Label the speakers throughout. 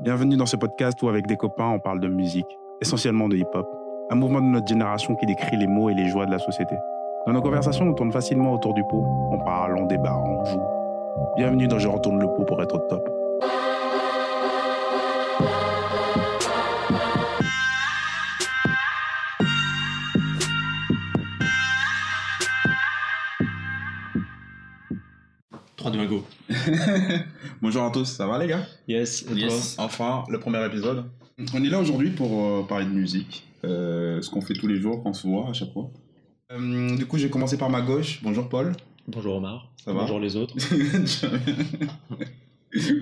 Speaker 1: Bienvenue dans ce podcast où avec des copains on parle de musique, essentiellement de hip-hop, un mouvement de notre génération qui décrit les mots et les joies de la société. Dans nos conversations, on tourne facilement autour du pot, on parle, on débat, on joue. Bienvenue dans Je retourne le pot pour être au top.
Speaker 2: go.
Speaker 1: Bonjour à tous, ça va les gars?
Speaker 2: Yes,
Speaker 1: yes. Enfin, le premier épisode. On est là aujourd'hui pour euh, parler de musique, euh, ce qu'on fait tous les jours quand on se voit à chaque fois. Euh, du coup, j'ai commencé par ma gauche. Bonjour Paul.
Speaker 2: Bonjour Omar.
Speaker 1: Ça va?
Speaker 2: Bonjour les autres.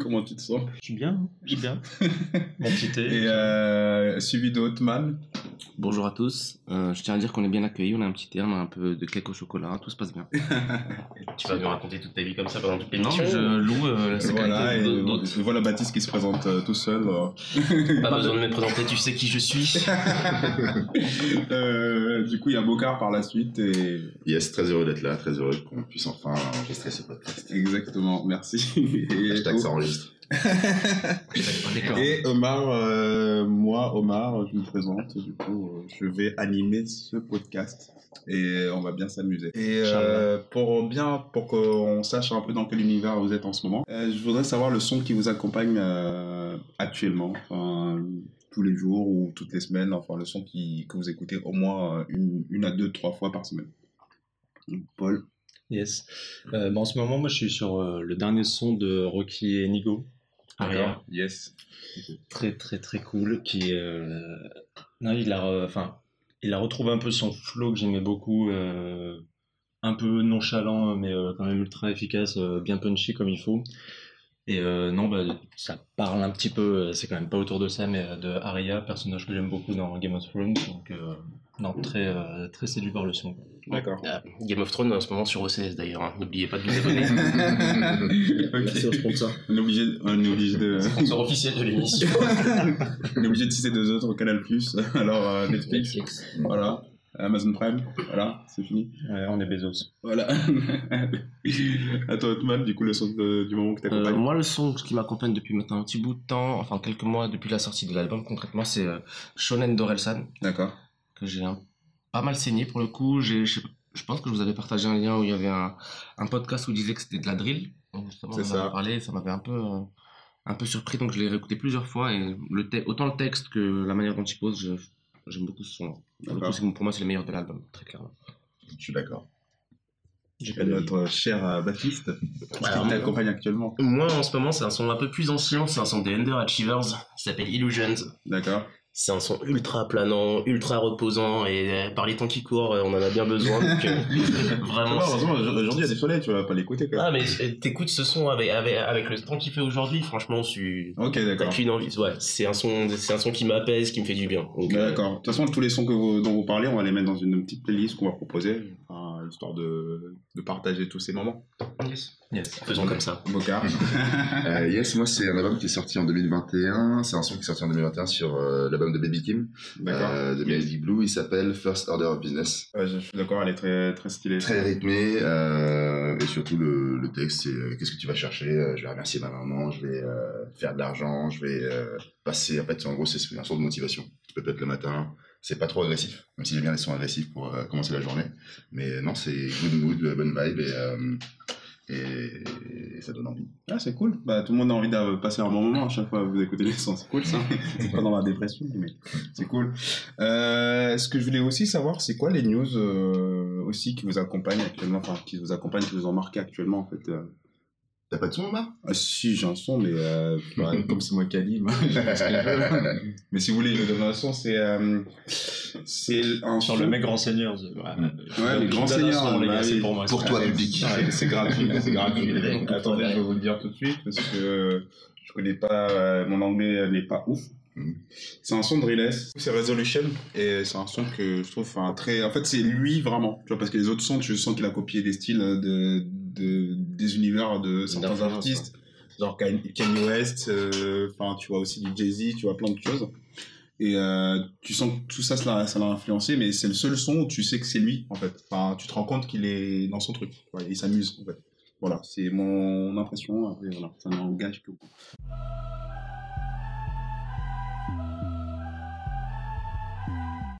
Speaker 1: Comment tu te sens?
Speaker 2: Je suis bien, je suis bien. Mon petit thé.
Speaker 1: Et euh, suivi de Hotman.
Speaker 3: Bonjour à tous. Euh, je tiens à dire qu'on est bien accueillis. On a un petit thé, on a un peu de cake au chocolat. Tout se passe bien.
Speaker 2: tu vas nous raconter toute ta vie comme ça pendant toute
Speaker 3: Non,
Speaker 2: l'émission
Speaker 3: je loue euh, la
Speaker 1: Voilà, et
Speaker 3: sécurité d'autres.
Speaker 1: je vois la Baptiste qui se présente euh, tout seul.
Speaker 2: Pas besoin de me présenter, tu sais qui je suis.
Speaker 1: Euh, du coup, il y a Bocard par la suite. Et...
Speaker 4: Yes, très heureux d'être là, très heureux qu'on puisse enfin enregistrer ce podcast.
Speaker 1: Exactement, merci. Et,
Speaker 4: Hashtag ça enregistre.
Speaker 2: D'accord.
Speaker 1: et Omar, euh, moi, Omar, je me présente. Du coup, euh, je vais animer ce podcast et on va bien s'amuser. Et euh, pour bien, pour qu'on sache un peu dans quel univers vous êtes en ce moment, euh, je voudrais savoir le son qui vous accompagne actuellement, enfin, tous les jours ou toutes les semaines, enfin le son qui, que vous écoutez au moins une, une à deux, trois fois par semaine. Paul.
Speaker 2: Yes. Bah, en ce moment, moi, je suis sur le dernier son de Rocky et Nigo. Arrière.
Speaker 1: Yes.
Speaker 2: Très, très, très cool. Qui, euh, non, il a, re- enfin, il a retrouvé un peu son flow que j'aimais beaucoup. euh, un peu nonchalant, mais euh, quand même ultra efficace, bien punchy comme il faut. Et euh, non, bah, ça parle un petit peu, euh, c'est quand même pas autour de ça, mais euh, de Arya, personnage que j'aime beaucoup dans Game of Thrones. Donc, euh, non, très, euh, très séduit par le son.
Speaker 1: D'accord.
Speaker 3: Ah, Game of Thrones en ce moment sur OCS d'ailleurs. hein. N'oubliez pas de vous abonner.
Speaker 1: Ok.
Speaker 2: au sponsor.
Speaker 1: On est obligé, on est obligé de,
Speaker 2: Sponsor officiel de l'émission.
Speaker 1: on est obligé de citer deux autres Canal Plus, alors euh, Netflix, voilà, Amazon Prime, voilà, c'est fini.
Speaker 2: Ouais, on est Bezos.
Speaker 1: Voilà. à toi, Otman, du coup, le son de- du moment que
Speaker 3: Euh,
Speaker 1: t'accompagnes.
Speaker 3: moi, le son qui m'accompagne depuis maintenant un petit bout de temps, enfin quelques mois depuis la sortie de l'album, concrètement, c'est euh, Shonen d'Orelsan,
Speaker 1: D'accord.
Speaker 3: que j'ai un- pas mal saigné pour le coup. J'ai- Je je pense que je vous avais partagé un lien où il y avait un, un podcast où il disait que c'était de la drill. Donc, justement,
Speaker 1: C'est
Speaker 3: on en avait
Speaker 1: ça.
Speaker 3: parlé, ça m'avait un peu, euh, un peu surpris, donc je l'ai réécouté plusieurs fois. Et le te- autant le texte que la manière dont il pose, je- j'aime beaucoup ce son. Pour, moi, c'est le meilleur de l'album, très clairement.
Speaker 4: Je suis d'accord.
Speaker 1: J'ai notre cher euh, Baptiste, qui t'accompagne actuellement.
Speaker 3: Moi, en ce moment, c'est un son un peu plus ancien, c'est un son des Underachievers, il s'appelle Illusions.
Speaker 1: D'accord.
Speaker 3: C'est un son ultra planant, ultra reposant, et euh, par les temps qui courent, euh, on en a bien besoin. Donc, euh, vraiment.
Speaker 1: heureusement, aujourd'hui, il y a des soleils, tu vas pas l'écouter, quand
Speaker 3: Ah, mais t'écoutes ce son avec, avec, avec le temps qu'il fait aujourd'hui, franchement, tu
Speaker 1: Ok,
Speaker 3: t'as
Speaker 1: d'accord.
Speaker 3: qu'une envie. Ouais, c'est un son, c'est un son qui m'apaise, qui me fait du bien. Euh,
Speaker 1: D'accord. De toute façon, tous les sons que vous- dont vous parlez, on va les mettre dans une petite playlist qu'on va proposer, histoire de, de partager tous ces moments.
Speaker 3: yes.
Speaker 2: Yes.
Speaker 3: Faisons comme ça.
Speaker 1: Bocard.
Speaker 4: Euh, yes, moi c'est un album qui est sorti en 2021. C'est un son qui est sorti en 2021 sur euh, l'album de Baby Kim,
Speaker 1: D'accord.
Speaker 4: euh, de Melody Blue. Il s'appelle First Order of Business.
Speaker 1: Ouais, je suis d'accord, elle est très, très stylée.
Speaker 4: Très rythmé euh, et surtout le, le texte c'est euh, qu'est-ce que tu vas chercher? Je vais remercier ma maman, je vais euh, faire de l'argent, je vais euh, passer. En fait, en gros, c'est un son de motivation. Tu peux peut-être le matin. C'est pas trop agressif, même si j'aime bien les sons agressifs pour euh, commencer la journée. Mais non, c'est good mood, bonne vibe et, euh, et, et ça donne envie.
Speaker 1: Ah, c'est cool. Bah, tout le monde a envie de passer un bon moment à chaque fois que vous écoutez les sons. C'est cool, ça. c'est pas dans la dépression, mais c'est cool. Euh, ce que je voulais aussi savoir, c'est quoi les news euh, aussi qui vous accompagnent actuellement, enfin, qui vous accompagnent, qui vous ont marqué actuellement, en fait.
Speaker 4: T'as pas de son, Omar?
Speaker 1: Ah, si, j'ai un son, mais euh, bah, comme c'est moi qui anime. Mais si vous voulez, je donne un son, c'est euh, c'est un
Speaker 2: Sur
Speaker 1: son-
Speaker 2: le mec grand seigneur. Ouais,
Speaker 1: Ouais, les grands
Speaker 2: un
Speaker 1: seigneurs,
Speaker 2: son, les
Speaker 1: bah
Speaker 2: gars, c'est pour moi.
Speaker 4: Pour toi, public.
Speaker 1: C'est gratuit, c'est gratuit. Attendez, je vais vous le dire tout de suite parce que je connais pas, euh, mon anglais n'est pas ouf.
Speaker 4: Mhm.
Speaker 1: C'est un son de Riles, c'est Resolution et c'est un son que je trouve enfin, très. En fait, c'est lui vraiment, tu vois, parce que les autres sons, tu sens qu'il a copié des styles de, des univers de certains artistes, genre Kanye West, euh, enfin, tu vois aussi du Jay-Z, tu vois plein de choses. Et euh, tu sens que tout ça, ça l'a influencé, mais c'est le seul son où tu sais que c'est lui, en fait. Enfin, tu te rends compte qu'il est dans son truc. Il s'amuse, en fait. Voilà, c'est mon impression. Après, voilà, ça n'engage que.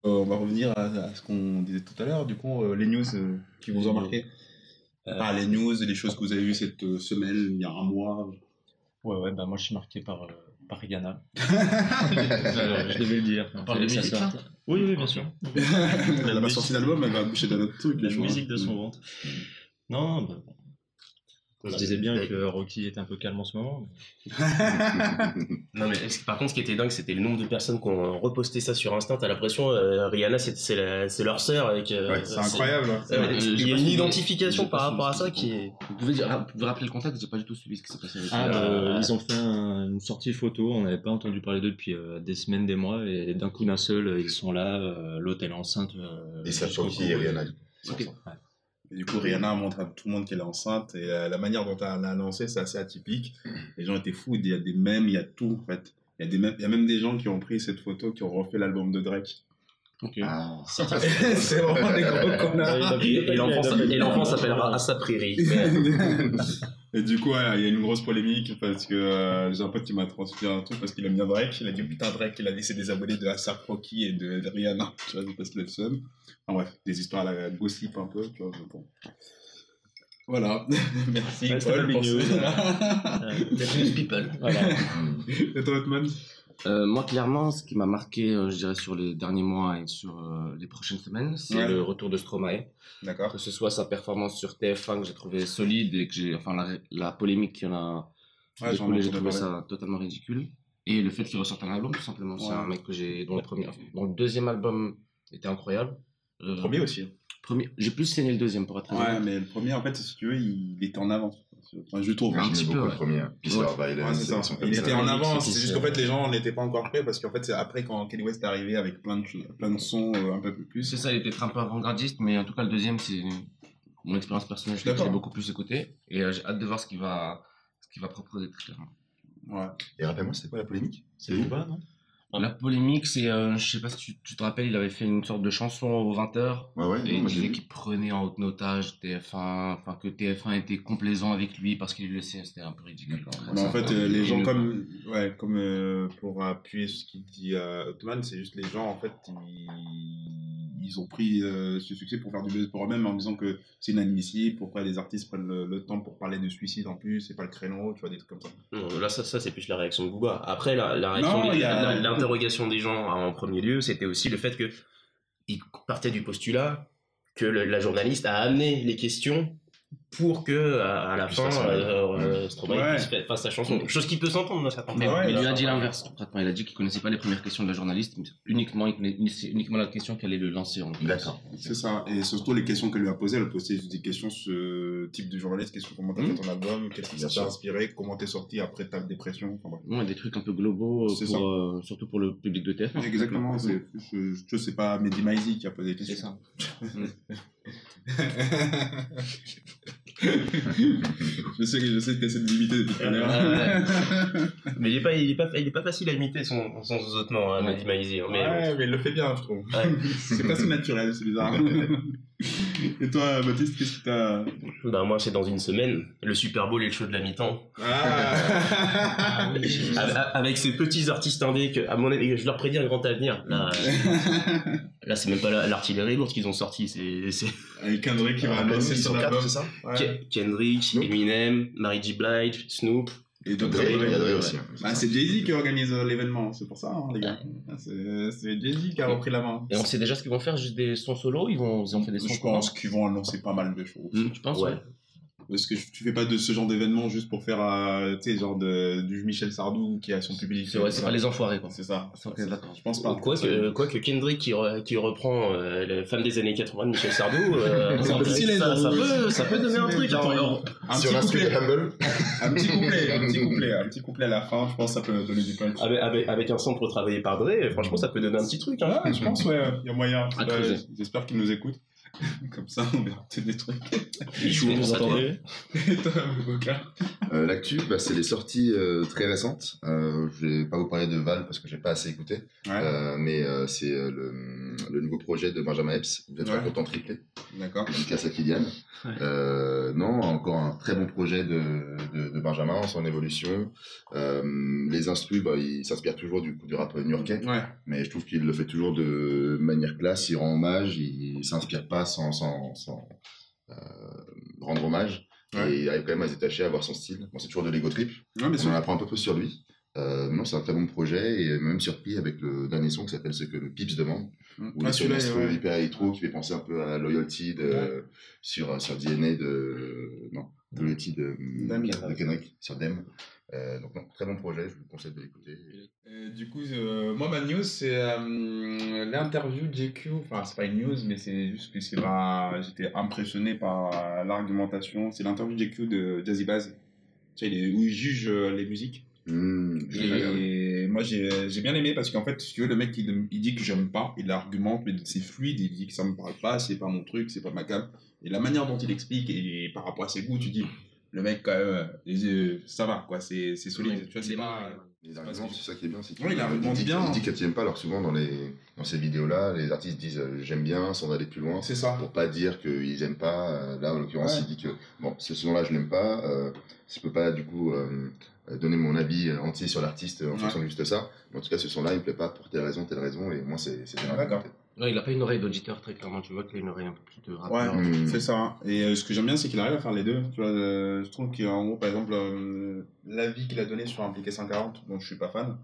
Speaker 1: Euh, on va revenir à, ce qu'on disait tout à l'heure, du coup, euh, les news qui vous ont marqué.
Speaker 2: Euh,
Speaker 1: Ah, les news, les choses que vous avez vues cette euh, semaine, il y a un mois.
Speaker 2: Ouais, ouais, bah moi je suis marqué par, euh, par Rihanna. Je devais le dire.
Speaker 3: On parle de musique, là
Speaker 2: Oui, oui, bien sûr.
Speaker 1: elle a pas sorti d'album, elle va boucher d'un autre truc.
Speaker 2: La musique de son ventre. Non, bah, bon. Je disais bien que Rocky est un peu calme en ce moment.
Speaker 5: Non, mais par contre, ce qui était dingue, c'était le nombre de personnes qui ont reposté ça sur Instinct. T'as l'impression, euh, Rihanna, c'est, leur sœur. Avec, euh,
Speaker 1: Ouais, c'est incroyable. hein.
Speaker 5: Euh,
Speaker 3: Ouais,
Speaker 5: il y a une identification par rapport à ça qui est.
Speaker 3: Vous pouvez, dire, vous pouvez rappeler le contexte, j'ai pas du tout suivi ce qui s'est passé avec
Speaker 2: Ah, bah, ils ont fait un- une sortie photo, on n'avait pas entendu parler d'eux depuis euh, des semaines, des mois, et d'un coup d'un seul, euh, ils sont là, euh, est enceinte. euh,
Speaker 4: Et ça
Speaker 2: jusqu'au
Speaker 4: qui
Speaker 2: cou.
Speaker 4: est Rihanna.
Speaker 1: Et du coup, Rihanna montre à tout le monde qu'elle est enceinte et euh, la manière dont elle l'a annoncé, c'est assez atypique. Les gens étaient fous. Il y a des mèmes, il y a tout en fait. Il y, a des mèmes- il y a même des gens qui ont pris cette photo, qui ont refait l'album de Drake.
Speaker 4: Ah.
Speaker 1: c'est vraiment des gros connards.
Speaker 5: Et, l'enfant, s'a- et l'enfant s'appellera Assa Prairie.
Speaker 1: Et du coup, ouais, il y a une grosse polémique parce que euh, j'ai un pote qui m'a transmis un truc parce qu'il aime bien Drake. Il a dit putain, Drake, il a laissé des abonnés de Asap Rocky et de, de Rihanna. Tu vois, parce qu'il a le seum. Enfin bref, des histoires à la gossip un peu. Tu vois, mais bon. Voilà, merci. Paul, pour
Speaker 5: People.
Speaker 2: Voilà.
Speaker 1: Et toi, Otman
Speaker 3: Euh, moi, clairement, ce qui m'a marqué, euh, je dirais, sur les derniers mois et sur euh, les prochaines semaines, c'est
Speaker 1: Ouais.
Speaker 3: le retour de Stromae.
Speaker 1: D'accord.
Speaker 3: Que ce soit sa performance sur TF1 que j'ai trouvé solide et que j'ai, enfin, la, la polémique qui en a
Speaker 1: Ouais, j'en
Speaker 3: j'ai trouvé ça totalement ridicule. Et le fait qu'il ressorte un album, tout simplement. C'est un mec que j'ai, dont le premier, dont le deuxième album était incroyable.
Speaker 1: Le premier aussi.
Speaker 3: premier- j'ai plus saigné le deuxième pour être
Speaker 1: Ouais, mais le premier, en fait, si tu veux, il était en avance. Enfin, je trouve.
Speaker 3: Un
Speaker 4: J'aimais
Speaker 3: petit peu, ouais.
Speaker 4: le premier.
Speaker 3: Ouais.
Speaker 1: Ouais, c'est ça.
Speaker 4: comme
Speaker 1: Il était en avance,
Speaker 2: c'est
Speaker 1: c'est juste qu'en fait les gens n'étaient pas encore prêts parce qu'en fait c'est après quand Kanye West est arrivé avec plein de, plein de sons euh, un peu plus.
Speaker 3: C'est ça, il était un peu avant-gardiste, mais en tout cas, le deuxième, c'est mon expérience personnelle. Je l'ai beaucoup plus écouté. Et euh, j'ai hâte de voir ce qu'il va, ce qu'il va proposer très clairement.
Speaker 1: Ouais.
Speaker 4: Et rappelle-moi, c'était quoi la polémique?
Speaker 2: C'est Booba, non?
Speaker 3: La polémique, c'est, euh, je sais pas si tu, tu te rappelles, il avait fait une sorte de chanson aux 20h.
Speaker 4: Ouais, ouais.
Speaker 3: Et
Speaker 4: non,
Speaker 3: il disait qu'il prenait en haute notage TF1, enfin que TF1 était complaisant avec lui parce qu'il le laissait, c'était un peu ridicule.
Speaker 1: Mais en fait, euh, les gens
Speaker 3: le-
Speaker 1: comme, ouais, comme euh, pour appuyer ce qu'il dit à Ottoman, c'est juste les gens en fait, ils, ils ont pris euh, ce succès pour faire du buzz pour eux-mêmes en disant que c'est inadmissible. Pourquoi les artistes prennent le, le temps pour parler de suicide en plus, c'est pas le créneau, tu vois des trucs comme ça.
Speaker 5: Non, là, ça, ça c'est plus la réaction de Booba. Après, la, la réaction
Speaker 1: Non,
Speaker 5: des-
Speaker 1: il y a-
Speaker 5: la- l'interrogation des gens en premier lieu, c'était aussi le fait que il partait du postulat que la journaliste a amené les questions pour que à, à la fin,
Speaker 4: ça,
Speaker 5: euh, euh, Stromae fasse sa chanson. Chose qui peut s'entendre dans certains
Speaker 3: Mais il lui a dit l'inverse. concrètement. Il a dit qu'il connaissait pas les premières questions de la journaliste, mais uniquement, il connaissait uniquement la question qu'elle allait le lancer. En.
Speaker 4: D'accord.
Speaker 1: C'est ça. Et surtout les questions qu'elle lui a posées, elle a posé des questions sur ce type de journaliste, question comment t'as fait ton album, qu'est-ce qui t'a inspiré, comment t'es sorti après ta dépression. Enfin, bref.
Speaker 3: Ouais, des trucs un peu globaux, euh,
Speaker 1: ça.
Speaker 3: euh, surtout pour le public de TF1.
Speaker 1: Exactement, c'est, je, je sais pas Mehdi Maizi qui a posé des
Speaker 3: C'est
Speaker 1: questions. je sais que je sais que t'essaies de limiter depuis tout à l'heure.
Speaker 5: Mais il est pas, il est pas, il est pas facile à imiter son, son zozotement, hein,
Speaker 3: Ouais.
Speaker 5: Hein, mais
Speaker 1: ouais, mais il le fait bien, je trouve.
Speaker 5: Ouais.
Speaker 1: c'est pas si naturel, c'est bizarre. Et toi, Baptiste, qu'est-ce que t'as.
Speaker 5: bah, moi, c'est dans une semaine, le Super Bowl et le show de la mi-temps.
Speaker 1: Ah
Speaker 5: Avec, avec ces petits artistes indés que, à mon avis, je leur prédis un grand avenir. Là, là c'est même pas la- l'artillerie lourde qu'ils ont sorti, c'est,
Speaker 1: Avec Kendrick qui va annoncer son album.
Speaker 4: c'est ça?
Speaker 1: Ouais.
Speaker 5: Kendrick. Eminem, Mary J. Blige, Snoop.
Speaker 1: Et
Speaker 4: aussi. hein.
Speaker 1: Bah, c'est Jay-Z qui organise euh, l'événement, c'est pour ça, hein, les gars. C'est, c'est Jay-Z qui a repris la main.
Speaker 3: Et on sait déjà ce qu'ils vont faire, juste des sons solo Ils vont, ils ont fait des sons
Speaker 1: Je pense qu'ils vont annoncer pas mal de choses.
Speaker 3: Hmm, Tu penses
Speaker 5: Ouais.
Speaker 3: ouais.
Speaker 1: Parce que tu fais pas de ce genre d'événement juste pour faire, euh, tu sais, genre de, du Michel Sardou qui a son public.
Speaker 3: C'est vrai, c'est
Speaker 1: ça.
Speaker 3: pas les enfoirés quoi.
Speaker 1: C'est ça.
Speaker 3: Ok, d'accord.
Speaker 1: Je pense pas.
Speaker 5: Quoi que, quoi que Kendrick qui, re- qui reprend euh, la femme des années 80 de Michel Sardou, euh, ça, peut, ça peut donner un truc.
Speaker 1: Genre. Un
Speaker 4: Sur
Speaker 1: petit couplet.
Speaker 4: Humble.
Speaker 1: Un petit couplet, un petit couplet, un petit couplet à la fin, je pense que ça peut donner du punch.
Speaker 5: Avec, avec, avec un sample retravaillé par Dre, franchement, ça peut donner un petit truc. Hein.
Speaker 1: Ah, je pense, ouais, il y a moyen. J'espère qu'ils nous écoutent. Comme ça, on verra peut-être des trucs.
Speaker 2: Vous
Speaker 5: tête.
Speaker 2: entendez
Speaker 4: Euh, L'actu, bah, c'est les sorties euh, très récentes. Euh, je vais pas vous parler de Val parce que j'ai pas assez écouté.
Speaker 1: Ouais.
Speaker 4: Euh, mais euh, c'est euh, le, le nouveau projet de Benjamin Epps, vous êtes
Speaker 1: Ouais.
Speaker 4: content triplé,
Speaker 1: D'accord.
Speaker 4: dédicace à Kylian.
Speaker 3: Ouais.
Speaker 4: Euh, non, encore un très bon projet de, de, de Benjamin, son évolution. Euh, les instrus, bah, il s'inspire toujours du, du rap new-yorkais,
Speaker 1: Ouais.
Speaker 4: mais je trouve qu'il le fait toujours de manière classe, il rend hommage, il s'inspire pas sans, sans, sans euh, rendre hommage.
Speaker 1: Ouais.
Speaker 4: Et il arrive quand même à se détacher, à avoir son style. Bon, c'est toujours de l'ego trip,
Speaker 1: Ouais, mais
Speaker 4: on en apprend un peu plus sur lui. Euh, non, c'est un très bon projet et même surpris avec le dernier son qui s'appelle Ce que le Pips demande. Où il
Speaker 1: Ah,
Speaker 4: est sur
Speaker 1: ouais.
Speaker 4: hyper électro qui fait penser un peu à Loyalty de,
Speaker 1: Ouais.
Speaker 4: sur, sur DNA de. Non, Loyalty de,
Speaker 1: Dame.
Speaker 4: de Kendrick sur Dem. Euh, donc, non, très bon projet, je vous conseille de l'écouter.
Speaker 1: Du coup, euh, moi, ma news, c'est euh, l'interview de JQ. Enfin, c'est pas une news, mais c'est juste que c'est ma... j'étais impressionné par l'argumentation. C'est l'interview de JQ de Jazzy Bass. Tu sais, il où il juge euh, les musiques.
Speaker 4: Mmh.
Speaker 1: Et moi, j'ai j'ai bien aimé parce qu'en fait, si tu veux, le mec, il, il dit que j'aime pas, il argumente, mais c'est fluide, il dit que ça me parle pas, c'est pas mon truc, c'est pas ma cam. Et la manière dont il explique, et par rapport à ses goûts, tu dis, le mec, quand même, euh, ça va, quoi, c'est c'est solide. tu vois, c'est pas.
Speaker 4: Les arguments, c'est ça qui est bien. c'est
Speaker 1: Oui, il argumente
Speaker 4: dit,
Speaker 1: bien.
Speaker 4: Il dit que tu n'aimes pas, alors souvent dans, les, dans ces vidéos-là, les artistes disent euh, j'aime bien sans aller plus loin.
Speaker 1: C'est ça.
Speaker 4: pour pas dire qu'ils aiment pas. euh, Là, en l'occurrence,
Speaker 1: Ouais.
Speaker 4: il dit que bon, ce son-là, je l'aime pas. Euh, je peux pas du coup euh, donner mon avis entier sur l'artiste en
Speaker 1: Ouais.
Speaker 4: fonction de juste ça. Mais en tout cas, ce son-là, il me plaît pas pour telle raison, telle raison, et moi, c'est c'est bien.
Speaker 1: D'accord.
Speaker 3: Non, il a pas une oreille d'auditeur très clairement. Tu vois qu'il a une oreille un peu plus de
Speaker 1: Ouais,
Speaker 3: rappeur.
Speaker 4: Mm.
Speaker 1: c'est ça. Et euh, ce que j'aime bien, c'est qu'il arrive à faire les deux. Tu vois, euh, je trouve qu'en gros, par exemple, euh, l'avis qu'il a donné sur Impliqué 140, dont je suis pas fan.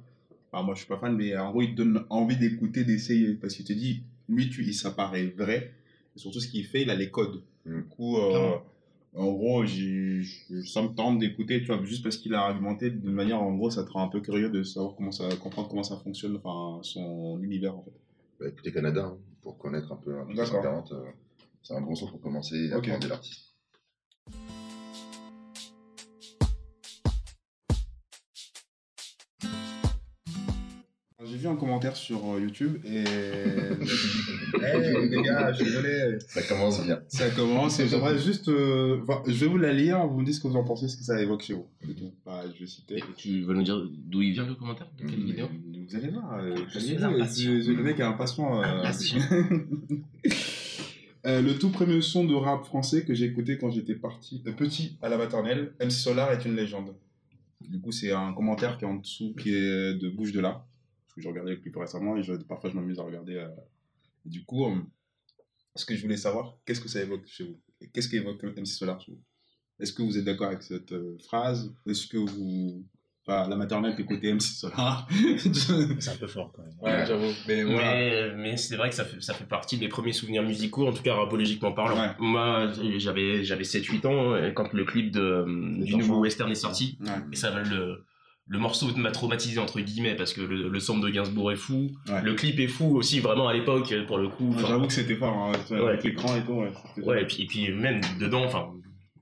Speaker 1: Enfin, moi, je suis pas fan, mais en gros, il te donne envie d'écouter, d'essayer. Parce qu'il te dit, lui, tu, il, ça paraît vrai. Et surtout, ce qu'il fait, il a les codes.
Speaker 4: Mm.
Speaker 1: Du coup, euh. En gros, j'ai, ça me tente d'écouter, tu vois, juste parce qu'il a argumenté d'une manière, en gros, ça te rend un peu curieux de savoir comment ça, comprendre comment ça fonctionne, enfin, son univers, en fait.
Speaker 4: Bah, écoutez Canada, hein, pour connaître un peu un peu
Speaker 1: D'accord.
Speaker 4: 140, euh, c'est un bon son pour commencer et
Speaker 1: Ok.
Speaker 4: apprendre l'artiste.
Speaker 1: Vu un commentaire sur euh, YouTube et. hey, les gars, je suis désolé.
Speaker 4: Ça commence bien.
Speaker 1: Ça commence et j'aimerais juste. euh, enfin, je vais vous la lire, vous me dites ce que vous en pensez, ce que ça évoque chez vous. Bah, je vais citer.
Speaker 3: Et tu veux nous dire d'où il vient le commentaire? De quelle
Speaker 4: Mm.
Speaker 3: vidéo?
Speaker 1: Mais Vous allez voir. euh,
Speaker 3: Je suis
Speaker 1: euh, Le mec est impatient. euh.
Speaker 3: Impatient.
Speaker 1: Euh, le tout premier son de rap français que j'ai écouté quand j'étais parti, euh, petit à la maternelle, MC Solar est une légende. Du coup, c'est un commentaire qui est en dessous, qui est de Bouche de là. Que j'ai regardé le clip récemment et je- parfois je m'amuse à regarder. euh. Du coup, euh, ce que je voulais savoir, qu'est-ce que ça évoque chez vous? Et Qu'est-ce qu'évoque MC Solar chez vous? Est-ce que vous êtes d'accord avec cette euh, phrase? Est-ce que vous. Enfin, la maternelle, t'es côté MC Solar?
Speaker 2: C'est un peu fort quand même.
Speaker 1: ouais, j'avoue. Mais voilà.
Speaker 5: Mais, mais c'est vrai que ça fait, ça fait partie des premiers souvenirs musicaux, en tout cas rapologiquement parlant.
Speaker 1: Ouais.
Speaker 5: Moi, j'avais, j'avais 7-8 ans quand le clip de, du nouveau western est sorti.
Speaker 1: Ouais.
Speaker 5: Et ça, le, le morceau m'a traumatisé, entre guillemets, parce que le, le sample de Gainsbourg est fou.
Speaker 1: Ouais.
Speaker 5: Le clip est fou aussi, vraiment à l'époque, pour le coup. Enfin,
Speaker 1: J'avoue que c'était fort, hein, vois,
Speaker 5: Ouais.
Speaker 1: avec l'écran et tout. Ouais,
Speaker 5: Ouais, et puis, et puis même dedans, enfin,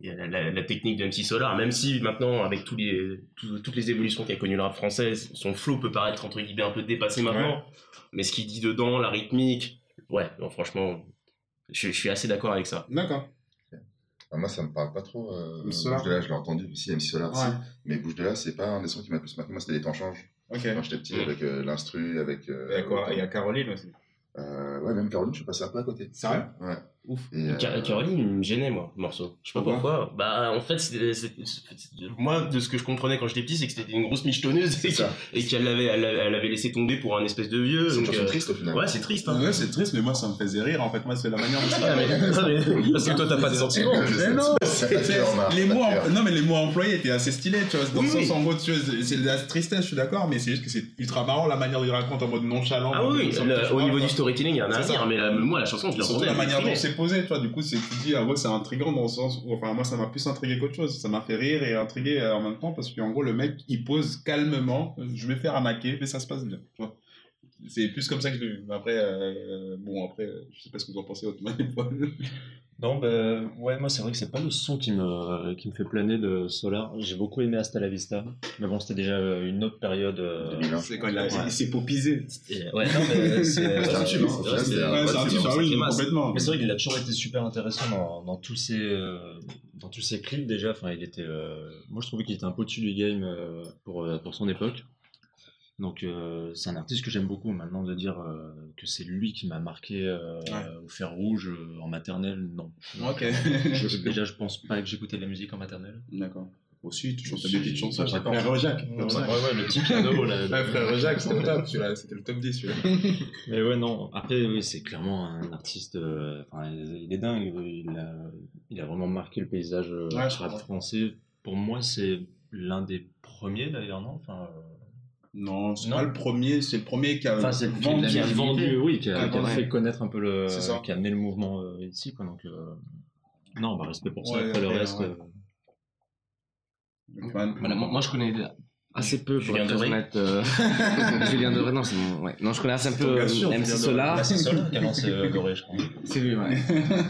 Speaker 5: la, la- la technique de MC Solar, même si maintenant, avec tous les, tout- toutes les évolutions qu'a connu le rap français, son flow peut paraître entre guillemets un peu dépassé maintenant, mais ce qu'il dit dedans, la rythmique, ouais, non, franchement, je, je suis assez d'accord avec ça.
Speaker 1: D'accord.
Speaker 4: Moi, ça me parle pas trop. Euh. Bouche de là, je l'ai entendu aussi, MC Solar aussi.
Speaker 1: Ouais.
Speaker 4: Mais Bouche de là, c'est pas un des sons qui m'a plus marqué. Moi, c'était Les temps changent.
Speaker 1: Ok.
Speaker 4: Quand j'étais petit,
Speaker 5: Mm.
Speaker 4: avec euh, l'instru, avec. euh,
Speaker 1: Et il y a quoi Il y a Caroline aussi.
Speaker 4: euh, ouais, même Caroline, je suis passé un peu à côté.
Speaker 1: Sérieux?
Speaker 4: Ouais.
Speaker 1: Ouf.
Speaker 4: Et, euh,
Speaker 5: Car- Caroline, il me gênait, moi, le morceau. Je sais pas
Speaker 1: Pourquoi
Speaker 5: pourquoi. Bah, en fait, moi, de ce que je comprenais quand j'étais petit, c'est que c'était une grosse michetonneuse et qu'elle l'avait, elle, l'avait- elle avait laissé tomber pour un espèce de vieux.
Speaker 4: C'est
Speaker 5: euh,
Speaker 4: triste au final.
Speaker 5: Ouais, c'est triste, hein.
Speaker 1: Ouais, c'est triste, mais moi, ça me faisait rire. En fait, moi, c'est la manière dont
Speaker 5: Ah, mais- mais- parce que toi, t'as pas de sentiments.
Speaker 1: Mais non, les mots, non mais les mots employés étaient assez stylés, tu vois. Dans le sens,
Speaker 5: oui.
Speaker 1: en gros, tu vois, c'est de la tristesse, je suis d'accord, mais c'est juste que c'est ultra marrant la manière dont il raconte en mode nonchalant.
Speaker 5: Ah oui, au niveau du storytelling, il y en a à
Speaker 1: C'est
Speaker 5: dire,
Speaker 1: ça.
Speaker 5: mais moi, la chanson, je
Speaker 1: C'est
Speaker 5: la
Speaker 1: manière dont
Speaker 5: m'exprimait.
Speaker 1: c'est posé, tu vois. Du coup, c'est tu dis, ah ouais, c'est intriguant dans le sens où, enfin, moi, ça m'a plus intrigué qu'autre chose. Ça m'a fait rire et intrigué euh, en même temps parce qu'en gros, le mec, il pose calmement, je vais faire arnaquer, mais ça se passe bien, tu vois. C'est plus comme ça que je l'ai vu. Après, euh, bon, après, je sais pas ce que vous en pensez, autrement.
Speaker 2: Non, bah, ouais, moi c'est vrai que c'est pas le son qui me, qui me fait planer de Solar. J'ai beaucoup aimé Hasta la Vista, mais bon, c'était déjà une autre période. euh,
Speaker 4: 2001.
Speaker 1: C'est quand il,
Speaker 2: Ouais.
Speaker 1: il s'est popisé.
Speaker 2: et- ouais, non, mais c'est
Speaker 4: C'est un tube, hein.
Speaker 2: c'est-
Speaker 4: un tube,
Speaker 1: complètement.
Speaker 2: Mais c'est vrai qu'il a toujours été super intéressant dans, dans tous ses euh, dans tous ses clips déjà. Enfin, il était, euh, moi je trouvais qu'il était un peu au-dessus du game euh, pour euh, pour son époque. Donc euh, c'est un artiste que j'aime beaucoup. Maintenant de dire euh, que c'est lui qui m'a marqué euh,
Speaker 1: Ouais.
Speaker 2: au fer rouge euh, en maternelle, non.
Speaker 1: Ok.
Speaker 2: Je- déjà, je pense pas que j'écoutais la musique en maternelle.
Speaker 1: D'accord. Aussi, tu chantes des petites chansons. Frère Jacques.
Speaker 2: Ouais, ouais, le petit piano. là,
Speaker 1: Ouais, frère Jacques, c'était le top, celui-là. C'était le top 10, celui-là.
Speaker 2: Mais ouais, non. Après, oui, c'est clairement un artiste. Enfin, il est dingue. Il a, il a vraiment marqué le paysage rap français. Pour moi, c'est l'un des premiers d'ailleurs, non? Enfin, euh,
Speaker 1: Non, c'est pas le premier, c'est le premier qui a
Speaker 2: Enfin, c'est le
Speaker 1: vendu.
Speaker 2: qui a vendu, oui, qui a,
Speaker 1: Ouais,
Speaker 2: qui a
Speaker 1: ouais.
Speaker 2: fait connaître un peu le.
Speaker 1: Ça.
Speaker 2: Qui a amené le mouvement euh, ici, quoi. Donc, euh, non, bah, respect pour ça.
Speaker 1: Ouais,
Speaker 2: Après, le reste.
Speaker 1: ouais.
Speaker 2: euh.
Speaker 3: Voilà, moi, moi, je connais assez peu, pour
Speaker 5: Julien
Speaker 3: être très
Speaker 5: Doré.
Speaker 3: honnête. euh, Julien Doré, non, c'est mon... ouais. Non, je connais assez un peu MC
Speaker 1: Julien
Speaker 3: Solar.
Speaker 2: Là, c'est Solar qui a lancé euh, Doré, je crois.
Speaker 3: C'est lui, ouais.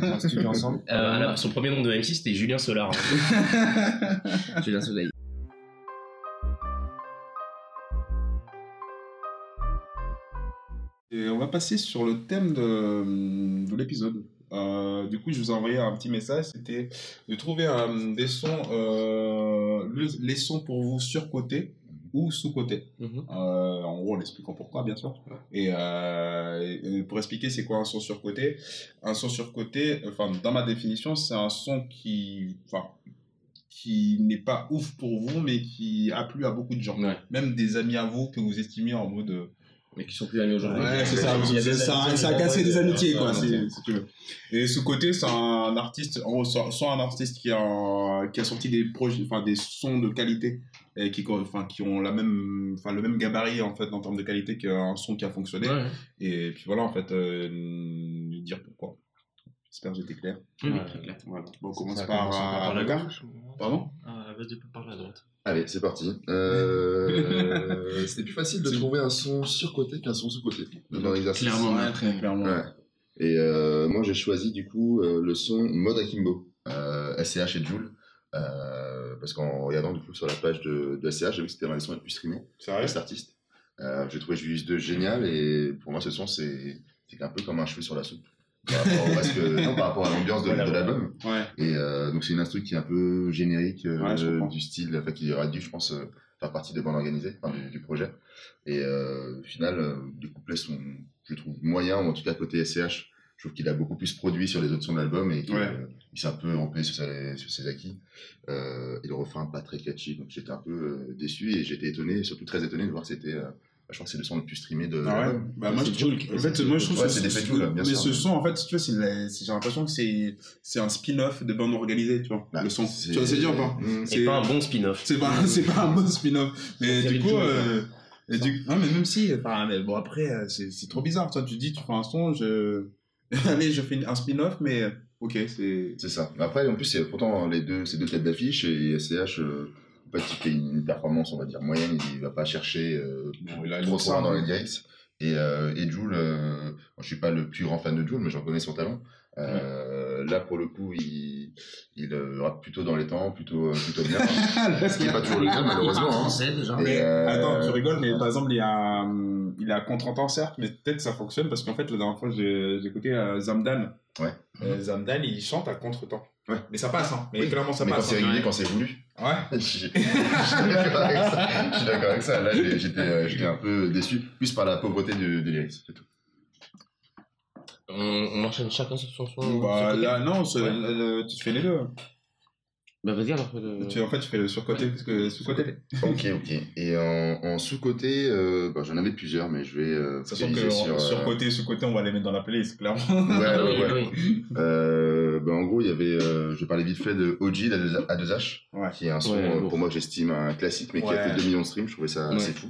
Speaker 3: Un studio ensemble.
Speaker 5: Euh,
Speaker 3: Euh,
Speaker 5: alors, son premier nom de MC, c'était Julien Solar. hein.
Speaker 3: Julien Soleil.
Speaker 1: Et on va passer sur le thème de, de l'épisode. Euh, du coup, je vous ai envoyé un petit message. C'était de trouver euh, des sons, euh, le- les sons pour vous surcotés ou sous-cotés.
Speaker 3: Mhm.
Speaker 1: Euh, en gros, en expliquant pourquoi, bien sûr. Et, pour expliquer, c'est quoi un son surcoté Un son surcoté, enfin, dans ma définition, c'est un son qui, enfin, qui n'est pas ouf pour vous, mais qui a plu à beaucoup de gens.
Speaker 3: Ouais.
Speaker 1: Même des amis à vous que vous estimez en mode. Euh,
Speaker 3: Mais qui sont plus amis aujourd'hui.
Speaker 1: Ouais, c'est ça, ça, a cassé des
Speaker 2: de-
Speaker 1: amitiés, quoi, si,
Speaker 2: ouais.
Speaker 1: si tu veux. Et ce côté, c'est un artiste, en gros, soit, un artiste qui a, qui a sorti des projets, enfin, des sons de qualité, et qui, enfin, qui ont la même, enfin, le même gabarit, en fait, en termes de qualité qu'un son qui a fonctionné.
Speaker 3: Ouais.
Speaker 1: Et puis voilà, en fait, euh, dire pourquoi. J'espère que j'étais clair.
Speaker 3: Oui, oui,
Speaker 2: Ouais.
Speaker 3: très clair.
Speaker 1: Voilà. Bon, on commence par,
Speaker 2: par
Speaker 1: euh,
Speaker 2: la gauche.
Speaker 1: Pardon?
Speaker 2: Ah, vas-y, parle à droite.
Speaker 4: Allez, c'est parti. Euh, C'était plus facile de trouver un son surcoté qu'un son sous-côté dans l'exercice.
Speaker 3: Clairement,
Speaker 1: Ouais, très clairement.
Speaker 4: Ouais. Et euh, moi, j'ai choisi du coup euh, le son Mode Akimbo, euh, SCH et Joule. Euh, parce qu'en regardant du coup sur la page de, de SCH, j'ai vu que c'était un des sons les plus streamés
Speaker 1: vrai
Speaker 4: cet artiste. Euh, j'ai trouvé Julius 2 génial et pour moi, ce son, c'est c'est un peu comme un cheveu sur la soupe. Par rapport, parce que, non, par rapport à l'ambiance de, l'album.
Speaker 1: Ouais.
Speaker 4: Et euh, donc c'est une instru qui est un peu générique euh,
Speaker 1: Ouais,
Speaker 4: du style, enfin qui aurait dû, je pense, euh, faire partie des bandes organisées, enfin, du, du projet. Et au final, les couplets sont, je trouve, moyens, ou en tout cas côté SCH. Je trouve qu'il a beaucoup plus produit sur les autres sons de l'album et qu'il
Speaker 1: Ouais.
Speaker 4: s'est un peu replié sur ses, sur ses acquis. Et le refrain pas très catchy, donc j'étais un peu déçu et j'étais étonné, surtout très étonné de voir que c'était, je crois que c'est le son le plus streamé de
Speaker 1: Ah ouais. bah moi je trouve en
Speaker 3: fait
Speaker 1: moi je trouve
Speaker 4: Ouais, c'est des faits Jul, bien
Speaker 1: mais
Speaker 4: sûr.
Speaker 1: ce son en fait tu vois c'est j'ai l'impression que c'est c'est un spin-off de bande organisée tu vois
Speaker 4: Bah,
Speaker 1: le son.
Speaker 4: c'est-
Speaker 1: tu vois c'est dire ou pas
Speaker 4: Mmh.
Speaker 1: C'est-
Speaker 5: pas un bon spin-off.
Speaker 1: c'est pas c'est pas un bon spin-off. Mais du coup euh, et du non mais même si enfin mais bon après euh, c'est c'est trop bizarre. Toi tu dis tu fais un son je allez je fais un spin-off mais ok c'est
Speaker 4: C'est ça. Après, en plus, c'est pourtant les deux, c'est deux têtes d'affiche et SCH, euh, en fait, il fait une performance, on va dire, moyenne, il va pas chercher euh,
Speaker 1: a
Speaker 4: trop loin dans les lyrics. Et, euh, et Jules, euh, je suis pas le plus grand fan de Jules, mais j'en connais son talent. Euh, Là, pour le coup, il, il euh, rappe plutôt dans les temps, plutôt, euh, plutôt bien. Ce qui n'est pas toujours le cas, malheureusement. hein.
Speaker 3: français déjà.
Speaker 4: Et,
Speaker 1: Mais
Speaker 4: euh,
Speaker 1: attends, tu rigoles, mais par exemple, il a, hum, il a contretemps, certes, mais peut-être ça fonctionne parce qu'en fait, la dernière fois, j'ai écouté euh, Zamdan.
Speaker 4: Ouais.
Speaker 1: Euh, Zamdan, il chante à contretemps.
Speaker 4: Ouais.
Speaker 1: Mais ça passe, hein. Mais
Speaker 4: Oui,
Speaker 1: clairement, ça
Speaker 4: mais quand
Speaker 1: passe.
Speaker 4: c'est
Speaker 1: hein.
Speaker 4: régulier, quand c'est voulu.
Speaker 1: Ouais.
Speaker 4: Je suis d'accord avec ça. Je suis d'accord avec ça. Là, j'étais euh, j'étais un peu déçu, plus par la pauvreté du- des lyrics, c'est tout.
Speaker 3: On, on enchaîne chacun sur son son.
Speaker 1: Bah là, non, c'est- euh, tu fais les deux.
Speaker 3: Bah vas-y alors. euh,
Speaker 1: Tu, en fait, tu fais le surcoté parce que sous-côté.
Speaker 4: Ok, ok. Et en, en sous-côté, euh, bah, j'en avais plusieurs, mais je vais euh,
Speaker 1: Sachant que sur,
Speaker 4: euh,
Speaker 1: côté sous-côté, on va les mettre dans la playlist, clairement.
Speaker 4: Ouais,
Speaker 3: Ah
Speaker 4: ouais, ouais.
Speaker 3: oui.
Speaker 4: Euh, bah, en gros, il y avait, euh, je parlais vite fait de OG d'A2H,
Speaker 1: Ouais.
Speaker 4: qui est un son,
Speaker 3: Ouais,
Speaker 4: euh, pour moi, que j'estime un classique, mais qui a
Speaker 1: Ouais.
Speaker 4: fait 2 millions de streams, je trouvais ça
Speaker 3: Ouais.
Speaker 4: assez fou.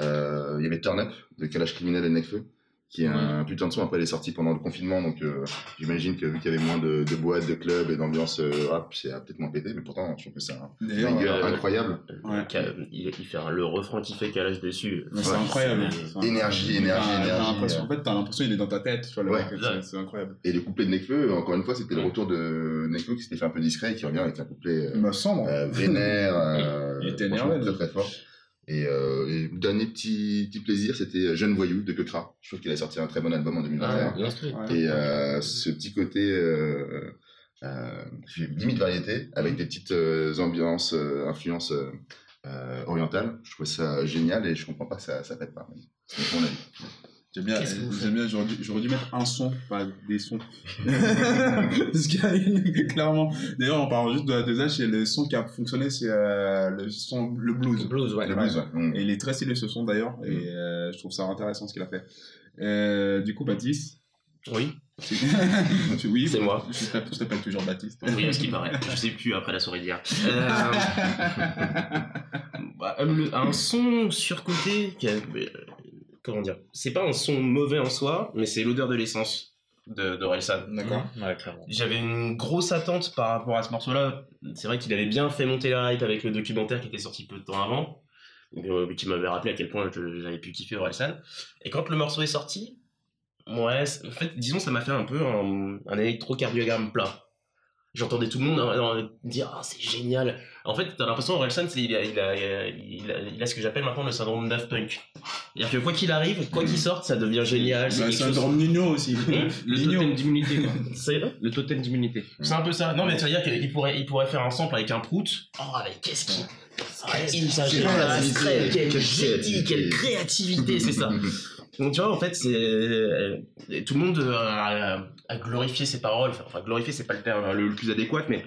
Speaker 4: Euh, il y avait Turn Up de Kalash Criminel et Necfeu, qui est un putain de son. Après, il est sorti pendant le confinement, donc euh, j'imagine que vu qu'il y avait moins de, de boîtes, de clubs et d'ambiance euh, rap, c'est peut-être moins pété, mais pourtant, je trouve que c'est un banger
Speaker 5: euh,
Speaker 4: incroyable.
Speaker 1: Ouais.
Speaker 5: Ca- Il, il fait un- le refrain qui fait calage dessus.
Speaker 1: mais c'est
Speaker 4: Ouais,
Speaker 1: incroyable.
Speaker 5: c'est-
Speaker 1: incroyable.
Speaker 4: Énergie, énergie, énergie.
Speaker 1: l'impression- En fait, t'as l'impression qu'il est dans ta tête. Tu vois, le
Speaker 4: Ouais.
Speaker 1: c'est- incroyable.
Speaker 4: Et le couplet de Nekfeu, encore une fois, c'était le
Speaker 3: Ouais.
Speaker 4: retour de Nekfeu qui s'était fait un peu discret et qui revient avec un couplet euh,
Speaker 1: Il me semble.
Speaker 4: euh, vénère, euh,
Speaker 1: Il était énervé,
Speaker 4: très très fort. Et, euh, et dernier petit, petit plaisir, c'était Jeune Voyou de Kekra. Je trouve qu'il a sorti un très bon album en 2021.
Speaker 3: Ah, l'instru.
Speaker 1: Ouais.
Speaker 4: Et euh, ce petit côté euh, euh, limite variété, avec des petites euh, ambiances, euh, influences euh, euh, orientale. Je trouve ça génial et je comprends pas que ça, ça pète pas. C'est mon avis.
Speaker 1: J'aime bien,
Speaker 5: que
Speaker 1: j'aime bien, j'aurais dû, j'aurais dû mettre un son, pas des sons. Parce qu'il y a clairement. D'ailleurs, en parlant juste de la 2H, c'est le son qui a fonctionné, c'est euh, le son, le blues.
Speaker 3: Blues, ouais.
Speaker 4: Le blues, ouais. Mm.
Speaker 1: Et il est très stylé ce son d'ailleurs, et euh, je trouve ça intéressant ce qu'il a fait. Euh, du coup, Baptiste?
Speaker 5: Oui,
Speaker 1: Tu- oui,
Speaker 5: C'est moi.
Speaker 1: Je t'appelle je t'appelle toujours Baptiste.
Speaker 5: oui, à ce qui paraît. Je sais plus après la soirée d'hier. Euh, bah, un son surcoté, qui a- comment dire C'est pas un son mauvais en soi, mais c'est l'odeur de l'essence de, de Orelsan.
Speaker 1: D'accord.
Speaker 2: Ouais, clairement.
Speaker 5: J'avais une grosse attente par rapport à ce morceau-là. C'est vrai qu'il avait bien fait monter la hype avec le documentaire qui était sorti peu de temps avant, euh, qui m'avait rappelé à quel point j'avais pu kiffer Orelsan. Et quand le morceau est sorti, ouais, en fait, disons, ça m'a fait un peu un, un électrocardiogramme plat. J'entendais tout le monde euh, euh, dire ah c'est génial. En fait, t'as l'impression Orelsan, il a, il a, il il a ce que j'appelle maintenant le syndrome Daft Punk. C'est-à-dire que quoi qu'il arrive, quoi qu'il sorte, ça devient génial. C'est
Speaker 1: Bah, un
Speaker 5: chose-
Speaker 1: drame Nino aussi.
Speaker 3: Le totem d'immunité, quoi.
Speaker 5: C'est
Speaker 3: Le totem d'immunité.
Speaker 5: C'est un peu ça. Non, mais tu veux dire qu'il pourrait, il pourrait faire un sample avec un prout. Oh, avec qu'est-ce qu'il. Ah, il s'agit
Speaker 4: créativité.
Speaker 5: Quelle
Speaker 4: Quelle
Speaker 5: génie, quelle créativité, c'est ça. Donc, tu vois, en fait, c'est. euh, Tout le monde euh, a, a glorifié ses paroles. Enfin, glorifier, c'est pas le terme le, le plus adéquat, mais.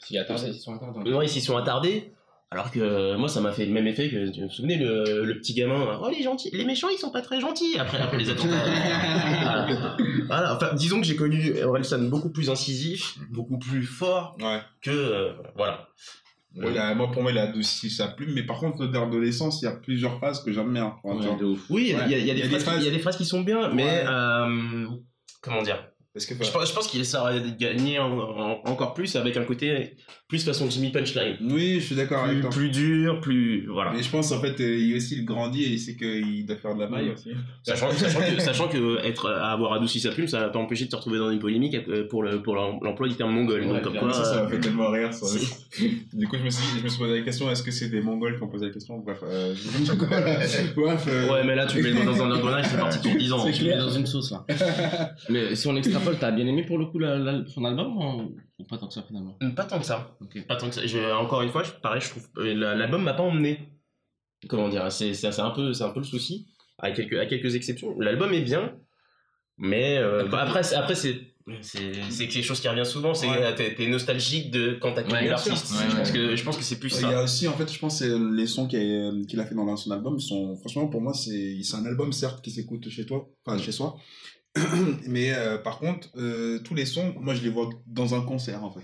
Speaker 3: S'il y a tardé, ils sont attardés.
Speaker 5: Ouais, s'y sont attardés. Alors que euh, moi, ça m'a fait le même effet que. Tu vous souvenez, le, le petit gamin. Oh, les gentils, les méchants, ils sont pas très gentils après, après les attentats. voilà. Voilà. Enfin, disons que j'ai connu Orelsan beaucoup plus incisif, beaucoup plus fort
Speaker 1: Ouais.
Speaker 5: que. euh, voilà.
Speaker 1: Ouais, il a- moi, pour moi, il a adouci sa plume, mais par contre, l'essence, il y a plusieurs phases que j'aime bien.
Speaker 3: Ouf.
Speaker 5: Oui, il y a- y, des phrases qui- y a des phrases qui sont bien, mais.
Speaker 1: Ouais.
Speaker 5: euh, comment dire?
Speaker 1: Parce que,
Speaker 5: Je pense, je pense qu'il aurait gagné en- en- encore plus avec un côté plus façon Jimmy Punchline.
Speaker 1: oui, je suis d'accord avec
Speaker 5: Plus,
Speaker 1: toi.
Speaker 5: plus dur, plus. Voilà.
Speaker 1: Mais je pense, en fait, euh, il aussi, il grandit et il sait qu'il doit faire de la maille aussi.
Speaker 5: Sachant, sachant que, sachant que être, avoir adouci sa plume, ça va pas empêcher de te retrouver dans une polémique euh, pour le- pour l'emploi du terme mongol. Donc,
Speaker 3: Ouais,
Speaker 5: comme
Speaker 3: bien
Speaker 5: quoi,
Speaker 1: ça, ça
Speaker 5: euh,
Speaker 1: m'a fait tellement rire. Ça. Du coup, je me, suis, je me suis posé la question est-ce que c'est des Mongols qui ont posé la question? Bref, euh, Bref, euh,
Speaker 5: Ouais, mais là, tu le mets dans un engrenage, c'est parti pour 10 ans.
Speaker 3: Tu mets dans une sauce là. Mais si on extrapole, t'as bien aimé pour le coup la- la- son album ou ou pas tant que ça finalement?
Speaker 5: Pas tant que ça.
Speaker 3: Ok.
Speaker 5: Pas tant que ça. Je- encore une fois, je, pareil, je trouve euh, la- l'album m'a pas emmené. Comment dire C'est un peu, c'est un peu le souci. À quelques, à quelques exceptions, l'album est bien, mais euh, bah, après, c'est- après c'est c'est quelque chose qui revient souvent. C'est
Speaker 1: Ouais.
Speaker 5: t'es nostalgique de quand t'as connu
Speaker 3: Ouais,
Speaker 5: l'artiste.
Speaker 3: Ouais,
Speaker 5: je, pense que je pense que c'est plus
Speaker 1: Il y a
Speaker 5: ça.
Speaker 1: aussi, en fait, je pense, c'est les sons qu'il a, fait dans son album. Sont, franchement, pour moi, c'est c'est un album, certes, qui s'écoute chez toi, enfin, chez soi. Mais euh, par contre, euh, tous les sons, moi, je les vois dans un concert, en fait.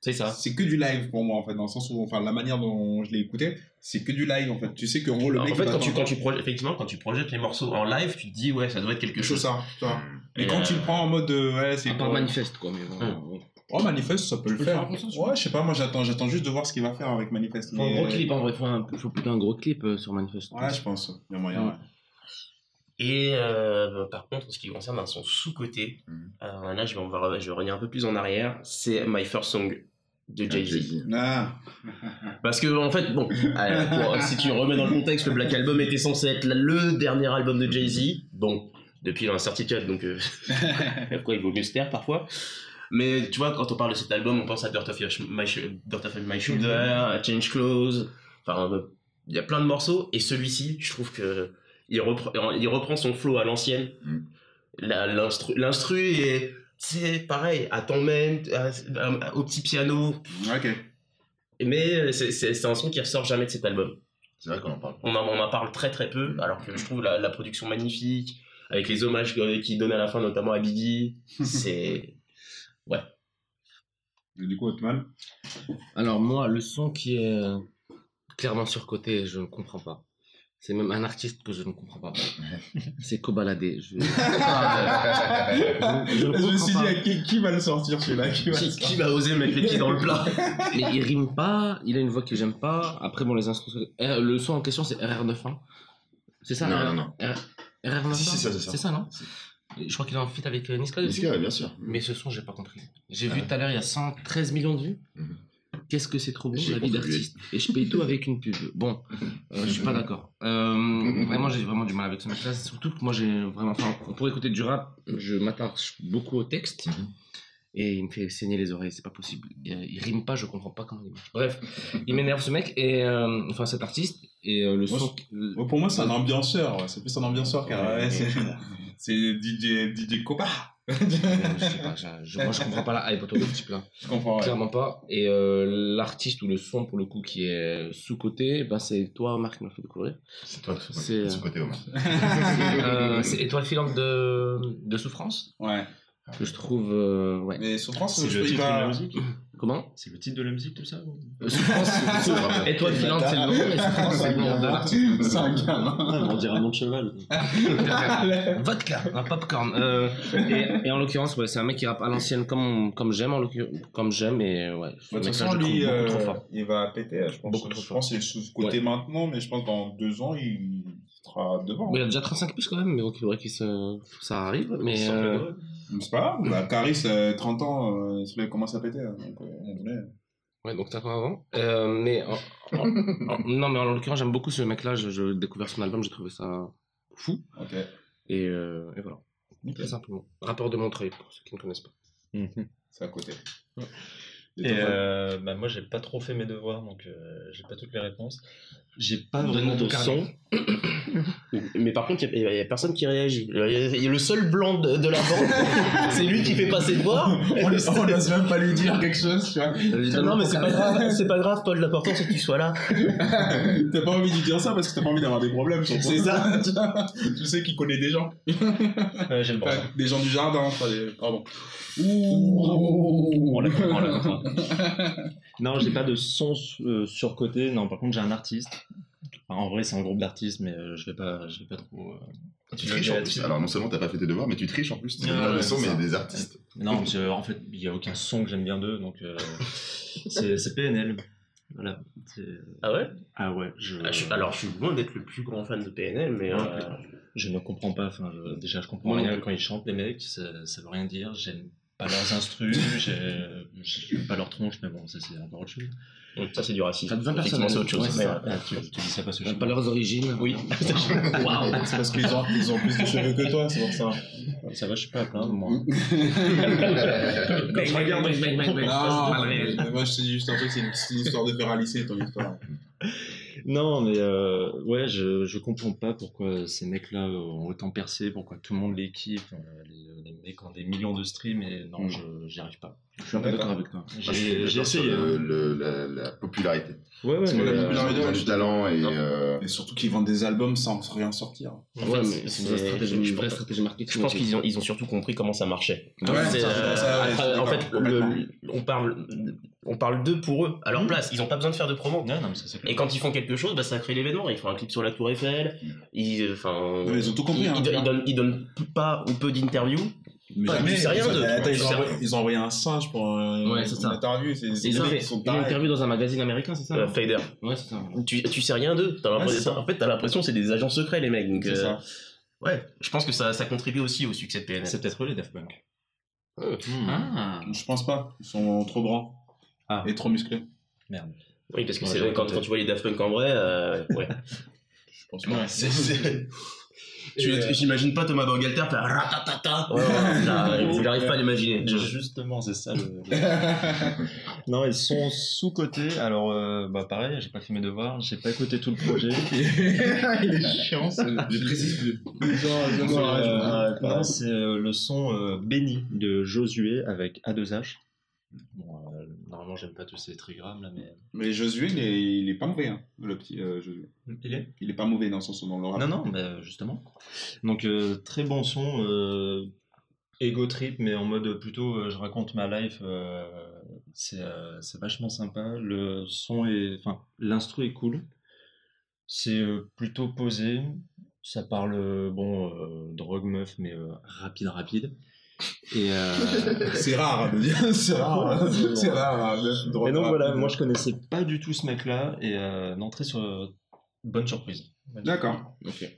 Speaker 5: C'est ça.
Speaker 1: C'est que du live pour moi, en fait, dans le sens où, enfin, la manière dont je l'ai écouté, c'est que du live, en fait. Tu sais qu'en gros, le
Speaker 5: En
Speaker 1: mec.
Speaker 5: fait, quand tu, quand tu projettes, effectivement, quand tu projettes les morceaux en live, tu te dis ouais, ça doit être quelque
Speaker 1: C'est
Speaker 5: chose.
Speaker 1: ça, tu vois.
Speaker 5: Et
Speaker 1: Et quand
Speaker 5: euh,
Speaker 1: tu le prends en mode, ouais, c'est
Speaker 3: C'est pas manifeste quoi, mais bon.
Speaker 5: Hum.
Speaker 3: ouais.
Speaker 1: Oh, Manifeste, ça peut le faire. Ouais, je sais pas, moi j'attends, j'attends juste de voir ce qu'il va faire avec Manifeste.
Speaker 3: Faut un
Speaker 1: mais-
Speaker 3: gros clip en vrai, faut, un, faut plutôt un gros clip euh, sur Manifest.
Speaker 1: Ouais, je pense. Il y a moyen,
Speaker 3: Mm.
Speaker 1: ouais.
Speaker 5: Et euh, par contre, en ce qui concerne un son sous-côté,
Speaker 4: Mhm.
Speaker 5: euh, là je vais, on va- je vais revenir un peu plus en arrière, c'est My First Song de
Speaker 4: Ah,
Speaker 5: Jay-Z.
Speaker 1: Ah,
Speaker 5: Parce que en fait, bon, euh, pour- si tu remets dans le contexte, le Black Album était censé être le dernier album de Jay-Z. Bon, depuis l'incertitude, donc euh, pourquoi il vaut mieux se taire parfois. Mais tu vois, quand on parle de cet album, on pense à Dirt of, Your My, Dirt of My Shoulder, à Change Clothes. Enfin, il y a plein de morceaux. Et celui-ci, je trouve que il reprend, il reprend son flow à l'ancienne.
Speaker 4: Mm.
Speaker 5: La- L'instru l'instru est, c'est pareil, à ton à- à- au petit piano.
Speaker 1: ok.
Speaker 5: Mais c'est- c'est un son qui ressort jamais de cet album.
Speaker 4: C'est vrai qu'on en parle.
Speaker 5: On en, on en parle très très peu, alors que je trouve la, la production magnifique, avec les hommages qu'il donne à la fin, notamment à Biggie. C'est.
Speaker 1: Et du coup, Otman
Speaker 3: Alors moi, le son qui est euh, clairement surcoté, je ne comprends pas. C'est même un artiste que je ne comprends pas. C'est Kobalade. Je... je, je ne
Speaker 1: Je me suis dit,
Speaker 3: pas.
Speaker 1: qui, qui va le sortir celui-là qui va
Speaker 5: Qui, qui va oser mettre les pieds dans le plat
Speaker 3: Mais il rime pas, il a une voix que j'aime pas. Après, bon, les instruments. Le son en question, c'est RR91. C'est ça
Speaker 4: Non, non, non.
Speaker 3: R- RR91
Speaker 4: Si, c'est ça, c'est ça.
Speaker 3: C'est ça, non Je crois qu'il est en feat avec euh, Niska dessus.
Speaker 4: Niska, bien sûr.
Speaker 3: Mais ce son, j'ai pas compris. J'ai
Speaker 4: Ah
Speaker 3: vu tout à l'heure, il y a 113 millions de vues.
Speaker 4: Mhm.
Speaker 3: Qu'est-ce que c'est trop beau,
Speaker 4: J'ai
Speaker 3: la vie d'artiste. Et je paye tout avec une pub. Bon, euh, je suis pas d'accord. Euh, vraiment, j'ai vraiment du mal avec ce mec-là. Surtout que moi, j'ai vraiment. Enfin, pour écouter du rap, je m'attache beaucoup au texte. Et il me fait saigner les oreilles, c'est pas possible. Il, euh, il rime pas, je comprends pas comment il marche. Bref, il m'énerve ce mec, et euh, enfin cet artiste, et euh, le
Speaker 1: Moi,
Speaker 3: son.
Speaker 1: Pour moi, c'est un ambianceur. ouais. C'est plus un ambianceur qu'un.
Speaker 2: Ouais,
Speaker 1: c'est DJ, DJ Copa.
Speaker 3: Je sais pas, je- je- moi je comprends pas la hype autour de ce type-là.
Speaker 1: Je comprends. ouais.
Speaker 3: Clairement pas. Et euh, l'artiste ou le son pour le coup qui est sous-côté, bah, c'est toi, Marc, qui m'a fait découvrir.
Speaker 4: C'est toi,
Speaker 3: C'est,
Speaker 4: de ce côté, Omar.
Speaker 3: Euh, c'est Étoile filante de, de souffrance,
Speaker 1: Ouais.
Speaker 3: que je trouve. euh, ouais.
Speaker 1: Mais Souffrance,
Speaker 2: C'est
Speaker 1: je
Speaker 2: le
Speaker 1: il
Speaker 2: titre de la musique
Speaker 3: Comment
Speaker 2: C'est le titre de la musique, tout ça ou-
Speaker 3: Euh, Souffrance, c'est- Étoile filante, c'est le nom, mais souffrance, c'est le nom de l'artiste.
Speaker 1: C'est un gamin.
Speaker 2: On dirait un nom de cheval.
Speaker 3: Vodka, un popcorn. Euh, et, et en l'occurrence, ouais, c'est un mec qui rappe à l'ancienne comme, comme j'aime, en l'occurrence- comme j'aime, et ouais.
Speaker 1: De toute façon, lui, euh, il va péter, je pense.
Speaker 3: Beaucoup trop
Speaker 1: je
Speaker 3: fort.
Speaker 1: pense qu'il est sous-côté maintenant, mais je pense que dans deux ans, il sera devant.
Speaker 3: Bon, il a déjà 35 piges quand même, mais bon, il faudrait qu'il se... ça arrive. Mais euh,
Speaker 1: C'est pas grave. Bah, Caris, euh, 30 ans, euh, il commence à péter. hein, Donc, euh, donné.
Speaker 3: ouais, donc 5 ans avant. Euh, mais en- en- en- non, mais en l'occurrence, j'aime beaucoup ce mec-là. Je, je découvert son album, j'ai trouvé ça fou.
Speaker 1: Ok.
Speaker 3: Et, euh, et voilà. Très simplement. Rapport de Montreuil, pour ceux qui ne connaissent pas.
Speaker 1: C'est à côté.
Speaker 2: Et euh, bah, moi, j'ai pas trop fait mes devoirs, donc euh, j'ai pas toutes les réponses. J'ai pas vraiment de son.
Speaker 5: Mais par contre, il n'y a, personne qui réagit. Il y a- il y a le seul blanc de, de la bande, c'est lui qui fait passer de voir.
Speaker 1: on n'ose même pas lui dire quelque chose, tu vois.
Speaker 5: Non, mais c'est pas grave, c'est pas grave, Paul. L'important, c'est que tu sois là.
Speaker 1: t'as pas envie de lui dire ça parce que t'as pas envie d'avoir des problèmes.
Speaker 5: C'est ça.
Speaker 1: tu sais qu'il connaît des gens.
Speaker 2: Ouais, j'ai le droit.
Speaker 1: Enfin, des gens du jardin. pas des- Pardon.
Speaker 2: On comprend, on la comprend. non, j'ai pas de son euh, surcoté. Non, par contre, j'ai un artiste. Enfin, en vrai, c'est un groupe d'artistes, mais euh, je vais pas, je vais pas trop. euh,
Speaker 4: Tu triches en plus. Alors non seulement t'as pas fait tes devoirs, mais tu triches en plus.
Speaker 2: Ouais,
Speaker 4: le son,
Speaker 2: c'est
Speaker 4: mais des artistes.
Speaker 2: Non, parce que, en fait, il y a aucun son que j'aime bien d'eux, donc euh, c'est c'est PNL. Voilà.
Speaker 5: Ah ouais?
Speaker 2: Ah ouais. Je,
Speaker 5: Ah, je Alors, je suis loin d'être le plus grand fan de PNL, mais.
Speaker 2: Ouais.
Speaker 5: euh,
Speaker 2: je ne comprends pas. Enfin, je- déjà, je comprends rien quand ils chantent les mecs. Ça, ça veut rien dire. J'aime pas leurs instrus. j'ai- J'aime pas leur tronche, mais bon, ça c'est encore autre chose.
Speaker 5: Donc ça, c'est du racisme.
Speaker 3: Ça devient
Speaker 5: Effectivement, c'est autre chose.
Speaker 3: personnel.
Speaker 5: mais,
Speaker 3: Ouais,
Speaker 5: euh,
Speaker 2: Ah, tu, tu dis ça parce que je
Speaker 3: pas leurs origines.
Speaker 5: Oui.
Speaker 3: Waouh.
Speaker 1: C'est parce qu'ils ont, ils ont plus de cheveux que toi, c'est pour ça.
Speaker 2: Ça va, je suis pas à plaindre, moi.
Speaker 3: Quand je regarde.
Speaker 1: Non, moi je te dis juste un truc, c'est une, c'est une histoire de faire à lycée ton histoire.
Speaker 2: Non, mais euh, ouais, je, je comprends pas pourquoi ces mecs-là ont autant percé, pourquoi tout le monde les kiffe. euh, Les, les mecs ont des millions de streams, et non,
Speaker 1: Mm.
Speaker 2: je j'y arrive pas.
Speaker 3: Je suis un peu d'accord avec toi.
Speaker 2: J'ai essayé.
Speaker 4: le-
Speaker 2: hein.
Speaker 4: le- la, la popularité.
Speaker 2: Ouais, ouais,
Speaker 1: Parce que la
Speaker 2: euh,
Speaker 1: popularité, ouais,
Speaker 4: du talent et. euh,
Speaker 1: Et surtout qu'ils vendent des albums sans rien sortir.
Speaker 5: En
Speaker 3: Ouais,
Speaker 5: fait,
Speaker 3: mais
Speaker 5: c'est-
Speaker 3: une stratégie, une
Speaker 5: je
Speaker 3: vraie
Speaker 5: pense-
Speaker 3: stratégie marketing.
Speaker 5: Je pense qu'ils ont, ils ont surtout compris comment ça marchait.
Speaker 1: Ouais, ça,
Speaker 5: euh, après, en fait, le- on parle, on parle d'eux pour eux, à leur
Speaker 2: Mm.
Speaker 5: place. Ils n'ont pas besoin de faire de promo.
Speaker 2: Ouais, non, mais ça c'est clair.
Speaker 5: Et quand ils font quelque chose, bah, ça crée l'événement. Ils font un clip sur la Tour Eiffel. Ils, enfin,
Speaker 1: Ouais, ils ont tout compris,
Speaker 5: Ils,
Speaker 1: hein,
Speaker 5: ils
Speaker 1: tu
Speaker 5: don-
Speaker 1: vois.
Speaker 5: ils donnent, ils donnent pas ou peu d'interviews.
Speaker 1: Mais
Speaker 5: Pas- tu sais rien
Speaker 1: ils ont-
Speaker 5: d'eux, tu
Speaker 1: Attends, ils, ont envoyé, ils ont un singe pour un,
Speaker 3: Ouais, c'est
Speaker 1: une interview. C'est
Speaker 3: Une
Speaker 1: pareils.
Speaker 3: interview dans un magazine américain, c'est ça
Speaker 5: Euh, Fader.
Speaker 3: Ouais, c'est ça.
Speaker 5: Tu, tu sais rien d'eux. En fait, t'as l'impression que c'est des agents secrets, les mecs.
Speaker 1: C'est
Speaker 5: euh,
Speaker 1: ça.
Speaker 5: ouais, je pense que ça, ça contribue aussi au succès de PNL.
Speaker 2: C'est peut-être eux les Daft Punk.
Speaker 5: Euh,
Speaker 2: Ah,
Speaker 1: Je pense pas. Ils sont trop grands.
Speaker 2: Ah.
Speaker 1: Et trop musclés.
Speaker 2: merde.
Speaker 5: Oui, parce que
Speaker 2: Ouais,
Speaker 5: c'est quand, tu vois les Daft Punk en vrai, euh, ouais.
Speaker 1: Je pense pas. Et, euh,
Speaker 5: J'imagine pas Thomas Bangalter faire ratatata. Ouais, ouais, là, je n'arrive pas à l'imaginer.
Speaker 2: Justement, c'est ça le. non, ils sont sous-cotés. Alors, euh, bah pareil, j'ai pas fait mes devoirs, j'ai pas écouté tout le projet.
Speaker 1: Il est chiant, ce
Speaker 4: Je précise plus.
Speaker 2: Euh, non, c'est euh, le son euh, Béni de Josué avec A2H. Bon, euh, normalement, j'aime pas tous ces trigrammes là, mais.
Speaker 1: Mais Josué, il est, il est pas mauvais, hein, le petit euh, Josué.
Speaker 2: Il est?
Speaker 1: Il est pas mauvais dans le sens où dans le rap.
Speaker 2: Non, non, bah, justement. Donc, euh, très bon son, euh, ego trip, mais en mode plutôt euh, je raconte ma life. c'est vachement sympa. Le son est. Enfin, l'instru est cool. C'est plutôt posé. Ça parle, bon, drogue meuf, mais rapide, rapide. Et. euh,
Speaker 1: C'est rare de dire. C'est rare. hein. C'est rare. hein,
Speaker 2: Et donc
Speaker 1: rap.
Speaker 2: voilà, moi je connaissais pas du tout ce mec-là et euh, d'entrer sur euh, bonne surprise.
Speaker 1: D'accord.
Speaker 3: Ok.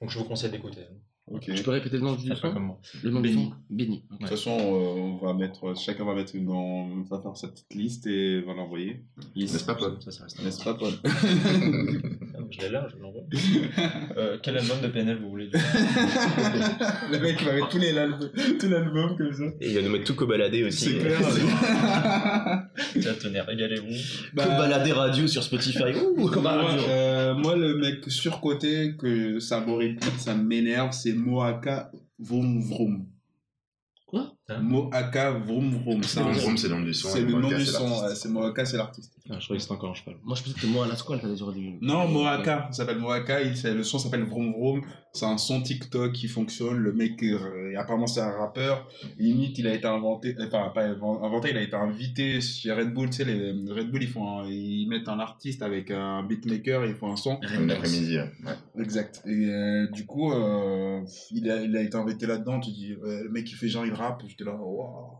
Speaker 2: Donc je vous conseille d'écouter.
Speaker 1: Ok.
Speaker 3: Tu peux répéter le nom du son
Speaker 2: comme moi.
Speaker 3: Le nom du
Speaker 2: Béni.
Speaker 3: Béni.
Speaker 1: De toute façon, euh, on va mettre, chacun va mettre dans, on va faire sa petite liste et va l'envoyer.
Speaker 4: N'est-ce pas, Paul.
Speaker 1: N'est-ce pas, Paul
Speaker 2: je l'ai là, je l'envoie. Euh, quel album de PNL vous voulez
Speaker 1: Le mec, va mettre tous les albums, tout l'album comme ça.
Speaker 5: Et il va nous mettre tout cobaladé aussi.
Speaker 1: C'est clair.
Speaker 2: Tiens, tenez, régalez-vous.
Speaker 1: Bah,
Speaker 5: Cobaladé radio sur Spotify. Ouh, radio.
Speaker 1: euh, moi, le mec surcoté que ça répète, ça m'énerve, c'est Moaka Vroom Vroom.
Speaker 3: Quoi?
Speaker 1: Moaka Vroom Vroom. C'est
Speaker 4: Vroom, c'est le nom du son.
Speaker 1: c'est le nom
Speaker 4: Moaka,
Speaker 1: du
Speaker 4: c'est
Speaker 1: son, c'est Moaka, c'est l'artiste.
Speaker 2: Ah, je croyais que c'était encore un cheval.
Speaker 3: Moi, je pensais que c'était moi à la squale, t'avais genre du.
Speaker 1: Non, Moaka, ça s'appelle Moaka, le son s'appelle Vroom Vroom, c'est un son TikTok qui fonctionne, le mec, euh, apparemment c'est un rappeur, limite il a été inventé, enfin pas inventé, il a été invité chez Red Bull, tu sais, les Red Bull ils font, un- ils mettent un artiste avec un beatmaker et ils font un son.
Speaker 4: Un après-midi. ouais.
Speaker 1: Exact. Et euh, du coup, euh, il, a, il a été invité là-dedans, tu dis, le mec il fait genre il rappe, j'étais là, waouh.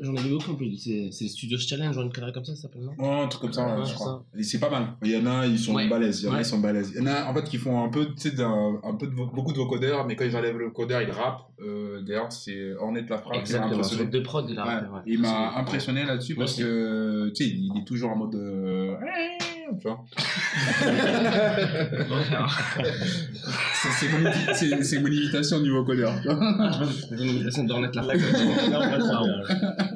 Speaker 3: J'en avais beaucoup un peu. C'est c'est les Studios Challenge ou une connerie comme ça, ça s'appelle, non?
Speaker 1: Ouais, un truc comme ça,
Speaker 3: Ouais,
Speaker 1: je
Speaker 3: c'est
Speaker 1: crois. Et c'est pas mal. Il y en a, ils sont
Speaker 3: Ouais.
Speaker 1: balèzes. Il y en a,
Speaker 3: Ouais.
Speaker 1: ils sont balèzes. Il y en a, en fait, qui font un peu, tu sais, d'un- un peu de, vo- beaucoup de vocodeurs, mais quand ils enlèvent le codeur, ils rappent. Euh, D'ailleurs, c'est Ornette la frappe qui m'a
Speaker 3: Exactement.
Speaker 1: Impressionné.
Speaker 3: de prod, il a
Speaker 1: Ouais.
Speaker 3: rappelé, ouais.
Speaker 1: Il m'a
Speaker 3: C'est-
Speaker 1: impressionné là-dessus
Speaker 3: Moi
Speaker 1: parce
Speaker 3: aussi.
Speaker 1: que, tu sais, il est toujours en mode. euh, vois. C'est- c'est mon mon imitation au niveau codeur.
Speaker 3: C'est une imitation d'Ornette la
Speaker 2: Là,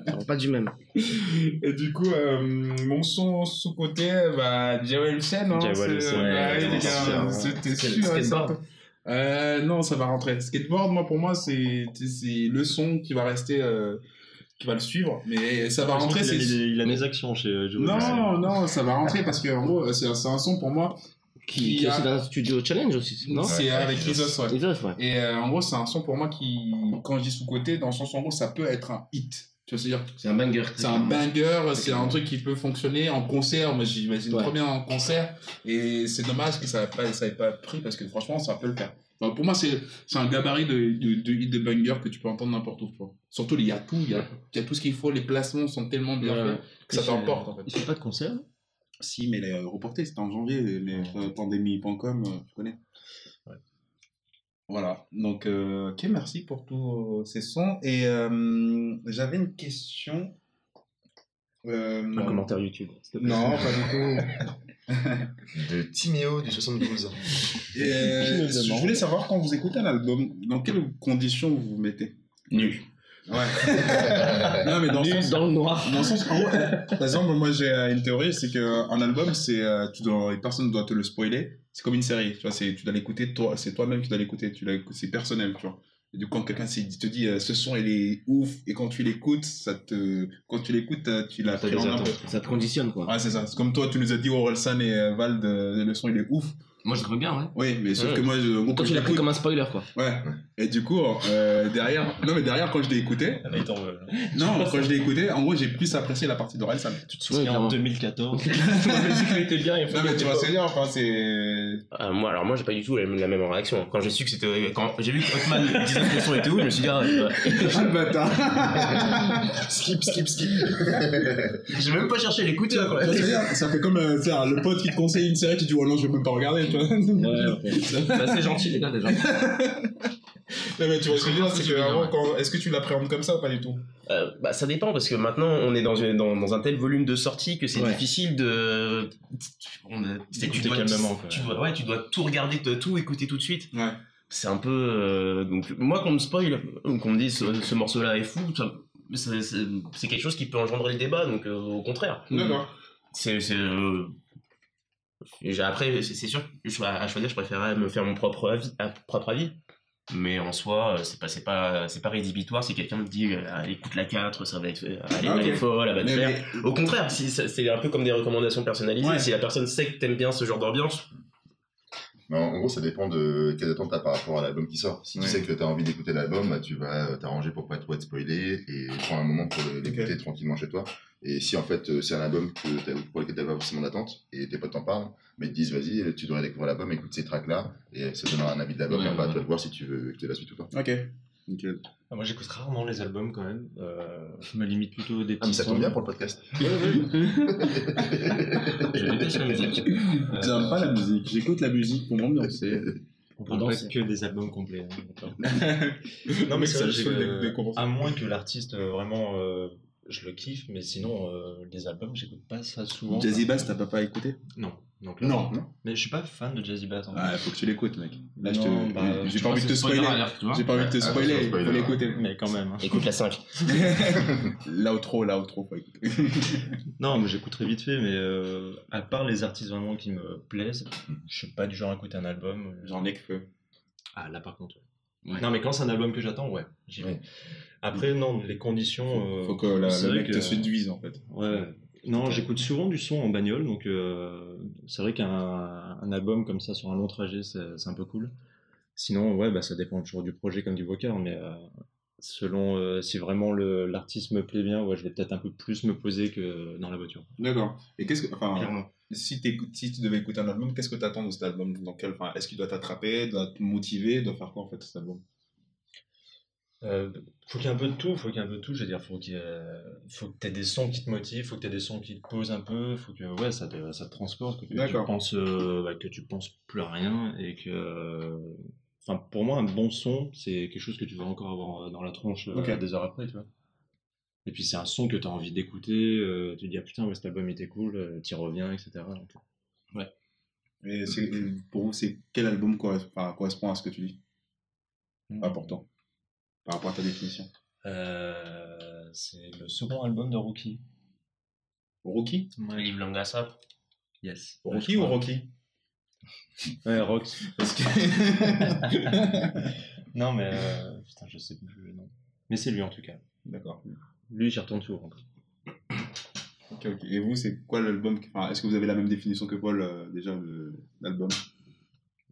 Speaker 3: Non, Pas du même.
Speaker 1: Et du coup, euh, mon son sous-côté, bah, Jawel Hussein, hein.
Speaker 2: Jawel
Speaker 1: c'est-
Speaker 2: Hussein,
Speaker 1: c'était sûr. Euh, non, ça va rentrer. Skateboard, moi, pour moi, c'est c'est le son qui va rester, euh, qui va le suivre. Mais ça va rentrer,
Speaker 2: il, a
Speaker 1: c'est.
Speaker 2: des- il a des actions chez euh, Joe Wilson.
Speaker 1: Non, non, ça va rentrer parce que, en gros, c'est c'est un son pour moi
Speaker 3: Qui,
Speaker 1: qui
Speaker 3: est
Speaker 1: a-
Speaker 3: aussi dans un studio challenge aussi, non
Speaker 1: C'est
Speaker 4: Ouais,
Speaker 1: avec
Speaker 4: Isos.
Speaker 1: Isos, ouais.
Speaker 3: Les autres, ouais.
Speaker 1: Et euh, en gros, c'est un son pour moi qui, quand je dis sous-côté, dans le sens en gros, ça peut être un hit. Tu vois ce que je veux dire?
Speaker 3: C'est un banger.
Speaker 1: C'est un banger, c'est un truc qui peut fonctionner en concert. Moi, j'imagine
Speaker 3: Ouais.
Speaker 1: trop bien en concert. Et c'est dommage que ça n'ait pas, ça ait pas pris parce que franchement, ça peut le faire. Enfin, pour moi, c'est c'est un gabarit de, de, de hit de banger que tu peux entendre n'importe où. Surtout, il y a tout, il y a, il y a tout ce qu'il faut. Les placements sont tellement bien
Speaker 3: Ouais.
Speaker 1: faits que ça t'emporte en fait.
Speaker 3: Il fait pas de concert
Speaker 1: Si, mais il est reporté, c'était en janvier, mais euh, pandémie.com, euh, tu connais.
Speaker 2: Ouais.
Speaker 1: Voilà, donc euh, ok, merci pour tous ces sons. Et euh, j'avais une question. Euh,
Speaker 5: Un commentaire YouTube. s'il te plaît.
Speaker 1: Non, pas du tout.
Speaker 4: De Timéo du 72 ans.
Speaker 1: Et, euh, je voulais savoir quand vous écoutez un album, dans quelles conditions vous vous mettez?
Speaker 5: Nu.
Speaker 1: Ouais. non, mais dans le sens.
Speaker 3: Dans le noir.
Speaker 1: Dans le sens, en gros, par exemple, moi j'ai euh, une théorie, c'est qu'un album, c'est, euh, tu dois, personne doit te le spoiler. C'est comme une série, tu vois, c'est, tu dois l'écouter, toi, c'est toi-même qui dois l'écouter, tu c'est personnel, tu vois. Et du coup, quand quelqu'un te dit, euh, ce son, il est ouf, et quand tu l'écoutes, ça te, quand tu l'écoutes, euh, tu peu.
Speaker 2: attentes.
Speaker 3: Ça te conditionne, quoi.
Speaker 1: Ouais, c'est ça. C'est comme toi, tu nous as dit, Orelsan et euh, Vald, euh, le son, il est ouf.
Speaker 3: Moi, je trouve bien, ouais.
Speaker 1: Oui, mais sauf
Speaker 5: Ouais.
Speaker 1: que moi, je, en gros,
Speaker 3: Quand tu l'as pris comme un spoiler, quoi.
Speaker 1: Ouais. Et du coup, euh, derrière, non, mais derrière, quand je l'ai écouté,
Speaker 2: Ah, mais euh,
Speaker 1: non, quand je l'ai écouté, en gros, j'ai plus apprécié la partie d'Orelsan.
Speaker 2: tu te
Speaker 3: Ouais,
Speaker 2: souviens en
Speaker 3: clairement.
Speaker 2: 2014
Speaker 3: La musique, elle était bien. il faut
Speaker 1: Non, mais tu vois, c'est bien, enfin, c'est.
Speaker 5: Ah, moi, alors moi, j'ai pas du tout la, la même réaction. Quand j'ai su que c'était, quand j'ai vu que Hotman disait que le son était où, je me suis dit, ah,
Speaker 1: Ah, le bâtard
Speaker 5: skip, skip, skip. j'ai même pas cherché
Speaker 1: vois, c'est bien, ça fait comme euh, le pote qui te conseille une série, tu dis, oh non, je vais même pas regarder, tu vois.
Speaker 3: Ouais. Bah, c'est gentil, les gars, déjà.
Speaker 1: Mais tu vois ce que je veux dire, c'est que, avant, quand- est-ce que tu l'appréhendes comme ça ou pas du tout?
Speaker 5: Euh, bah, ça dépend parce que maintenant on est dans, une, dans, dans un tel volume de sorties que c'est
Speaker 3: Ouais.
Speaker 5: difficile de. on- c'est que tu dois,
Speaker 2: calmement, quoi.
Speaker 5: Tu dois, ouais, tu dois tout regarder, tout écouter tout de suite.
Speaker 1: Ouais.
Speaker 5: C'est un peu. euh, donc, moi, qu'on me spoil, ou qu'on me dise ce, ce morceau-là est fou, ça- c'est c'est- c'est quelque chose qui peut engendrer le débat, donc euh, au contraire.
Speaker 1: D'accord.
Speaker 5: C'est. c'est, euh, après, c'est sûr à choisir, je préférerais me faire mon propre avis. à- propre avis. Mais en soi, euh, c'est pas, c'est pas, c'est pas rédhibitoire si quelqu'un me dit euh, écoute la 4, ça va être, euh, elle, est-
Speaker 1: Ah, ok.
Speaker 5: elle est folle, elle va te faire.
Speaker 1: mais-
Speaker 5: Au contraire, si, c'est un peu comme des recommandations personnalisées.
Speaker 1: Ouais.
Speaker 5: Si la personne sait que t'aimes bien ce genre d'ambiance,
Speaker 4: Mais en, en gros, ça dépend de quelles attentes t'as par rapport à l'album qui sort. Si tu sais que t'as envie d'écouter l'album, bah, tu vas euh, t'arranger pour pas trop être spoilé et prendre un moment pour l'écouter tranquillement chez toi. Et si en fait euh, c'est un album que t'as- pour lequel t'as pas forcément d'attente et tes potes t'en parlent, mais ils te disent vas-y, tu devrais découvrir l'album, écoute ces tracks là et ça te donnera un avis de l'album
Speaker 3: Ouais,
Speaker 4: et après à
Speaker 3: ouais.
Speaker 4: de voir si tu veux écouter la suite ou pas.
Speaker 1: Ok. Nickel.
Speaker 2: Ah, Moi j'écoute rarement les albums quand même. Euh, je me limite plutôt des petits
Speaker 4: Ah, mais ça tombe bien pour le podcast.
Speaker 5: je déteste la musique.
Speaker 1: J'aime pas la musique, j'écoute la musique pour m'ambiancer.
Speaker 2: On parle pas que des albums complets. hein,
Speaker 1: non, mais ça,
Speaker 2: vrai,
Speaker 1: je
Speaker 2: j'ai,
Speaker 1: fais des,
Speaker 2: euh,
Speaker 1: des.
Speaker 2: À moins que l'artiste euh, vraiment euh, je le kiffe, mais sinon euh, les albums j'écoute pas ça souvent.
Speaker 1: Jazzy Bass, t'as pas pas écouté?
Speaker 2: Non. Donc, là,
Speaker 1: Non.
Speaker 2: Mais je suis pas fan de Jazzy Bass. En fait.
Speaker 1: Ah, faut que tu l'écoutes, mec. Là, je te...
Speaker 2: bah,
Speaker 1: j'ai pas envie de te
Speaker 3: spoiler.
Speaker 1: J'ai pas envie de te spoiler, il faut l'écouter.
Speaker 2: Mais quand même. hein.
Speaker 5: Écoute la 5.
Speaker 1: L'outro, l'outro, faut écouter.
Speaker 2: Non, mais j'écouterai vite fait, mais euh, à part les artistes vraiment qui me plaisent, je suis pas du genre à écouter un album.
Speaker 1: J'en ai que.
Speaker 2: Ah, là par contre. ouais.
Speaker 3: Ouais.
Speaker 2: Non, mais quand c'est un album que j'attends, ouais, j'y vais.
Speaker 4: Ouais.
Speaker 2: Après, non, les conditions. euh,
Speaker 1: Faut que la- le mec te séduise, en fait.
Speaker 2: Ouais. Non, j'écoute souvent du son en bagnole, donc euh, c'est vrai qu'un un album comme ça sur un long trajet, c'est un peu cool. Sinon, ouais, bah, ça dépend toujours du projet comme du vocal, mais euh, selon euh, si vraiment le- l'artiste me plaît bien, ouais, je vais peut-être un peu plus me poser que dans la voiture.
Speaker 1: D'accord. Et qu'est-ce que, enfin,
Speaker 3: Clairement.
Speaker 1: si, t'écoutes- si tu devais écouter un album, qu'est-ce que tu attends de cet album? Dans quel, enfin, Est-ce qu'il doit t'attraper, doit te motiver, doit faire quoi en fait cet album?
Speaker 2: Euh, faut qu'il y ait un peu de tout, faut qu'il y ait un peu de tout. Je veux dire, faut qu'il y ait- faut que tu des sons qui te motivent, faut que tu aies des sons qui te posent un peu, faut que ouais, ça te, ça te transporte, que tu
Speaker 1: D'accord.
Speaker 2: penses, euh, bah, que tu penses plus à rien et que. Enfin, pour moi, un bon son, c'est quelque chose que tu vas encore avoir dans la tronche euh,
Speaker 1: Ok.
Speaker 2: des heures après, tu vois. Et puis c'est un son que tu as envie d'écouter, euh, tu te dis ah putain, ouais, cet album était cool, euh, t'y reviens, etc. Donc,
Speaker 1: Et, pour vous, c'est quel album correspond, enfin, correspond à ce que tu dis? Important. Par rapport à ta définition.
Speaker 2: euh, c'est le second album de Rookie.
Speaker 1: Rookie?
Speaker 5: Langassa.
Speaker 2: Yes.
Speaker 1: Rookie ou. Rocky?
Speaker 2: Ouais, Rock.
Speaker 1: Parce que.
Speaker 2: Non, mais euh, putain, je sais plus le nom. Mais c'est lui en tout cas.
Speaker 1: D'accord.
Speaker 2: Lui, j'y retourne souvent.
Speaker 1: Ok, ok. Et vous, c'est quoi l'album enfin, Est-ce que vous avez la même définition que Paul, euh, déjà, de l'album?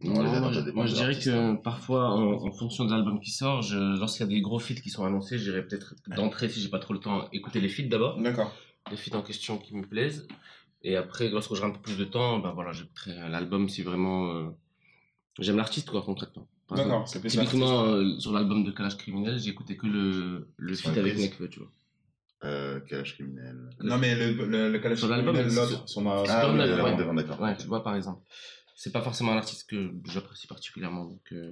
Speaker 4: Non,
Speaker 3: Non, moi, je, moi, dirais que
Speaker 4: hein.
Speaker 3: parfois, en, en fonction de l'album qui sort, lorsqu'il y a des gros feats qui sont annoncés, j'irai peut-être d'entrée, si j'ai pas trop le temps, écouter les feats d'abord,
Speaker 1: D'accord.
Speaker 3: les feats en question qui me plaisent. Et après, lorsque j'aurai un peu plus de temps, ben voilà, j'écouterai l'album si vraiment euh, j'aime l'artiste, quoi, concrètement. Par exemple,
Speaker 1: D'accord. C'est plus
Speaker 3: Typiquement, euh, sur l'album de Calage Criminel, j'ai écouté que le, le feat avec. Nekfeu, tu vois.
Speaker 4: Euh, criminel.
Speaker 1: Non, mais le, le, le Kalash
Speaker 3: Sur l'album,
Speaker 1: Criminel, l'autre, son
Speaker 3: Ah,
Speaker 4: oui, d'accord.
Speaker 3: Ouais, tu vois, par exemple. C'est pas forcément un artiste que j'apprécie particulièrement. Donc, euh,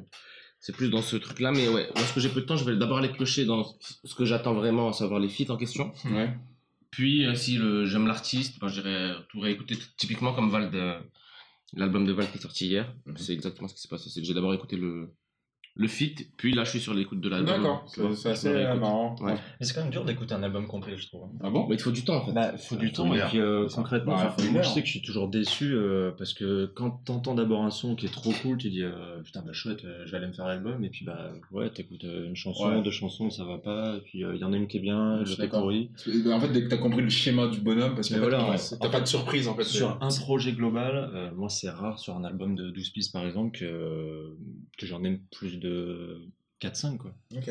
Speaker 3: c'est plus dans ce truc-là. Mais ouais, lorsque j'ai peu de temps, je vais d'abord aller piocher dans ce que j'attends vraiment, à savoir les feats en question.
Speaker 1: Ouais.
Speaker 3: Puis, euh, si le- j'aime l'artiste, ben, j'irai tout réécouter, typiquement comme Val de- l'album de Val qui est sorti hier.
Speaker 4: Mhm.
Speaker 3: C'est exactement ce qui s'est passé. C'est que j'ai d'abord écouté le, le feat, puis là, je suis sur l'écoute de l'album.
Speaker 1: D'accord. C'est assez marrant.
Speaker 3: Ouais.
Speaker 2: Mais c'est quand même dur d'écouter un album complet, je trouve.
Speaker 1: Ah bon?
Speaker 3: Mais il te faut du temps, en fait.
Speaker 2: Bah, faut du temps et puis euh, concrètement,
Speaker 1: Bah,
Speaker 2: enfin, moi je sais que je suis toujours déçu euh, parce que quand t'entends d'abord un son qui est trop cool, tu dis euh, putain bah chouette, euh, je vais aller me faire l'album et puis bah ouais t'écoutes euh, une chanson,
Speaker 1: Ouais.
Speaker 2: deux chansons, ça va pas, et puis euh, il y en a une qui est bien, l'autre est pourrie.
Speaker 1: En fait, dès que t'as compris le schéma du bonhomme, parce que
Speaker 2: voilà, ouais.
Speaker 1: t'as pas de surprise en fait.
Speaker 2: Sur un projet global, euh, moi c'est rare sur un album de 12 pistes par exemple que j'en aime plus de 4-5 quoi.
Speaker 1: Ok.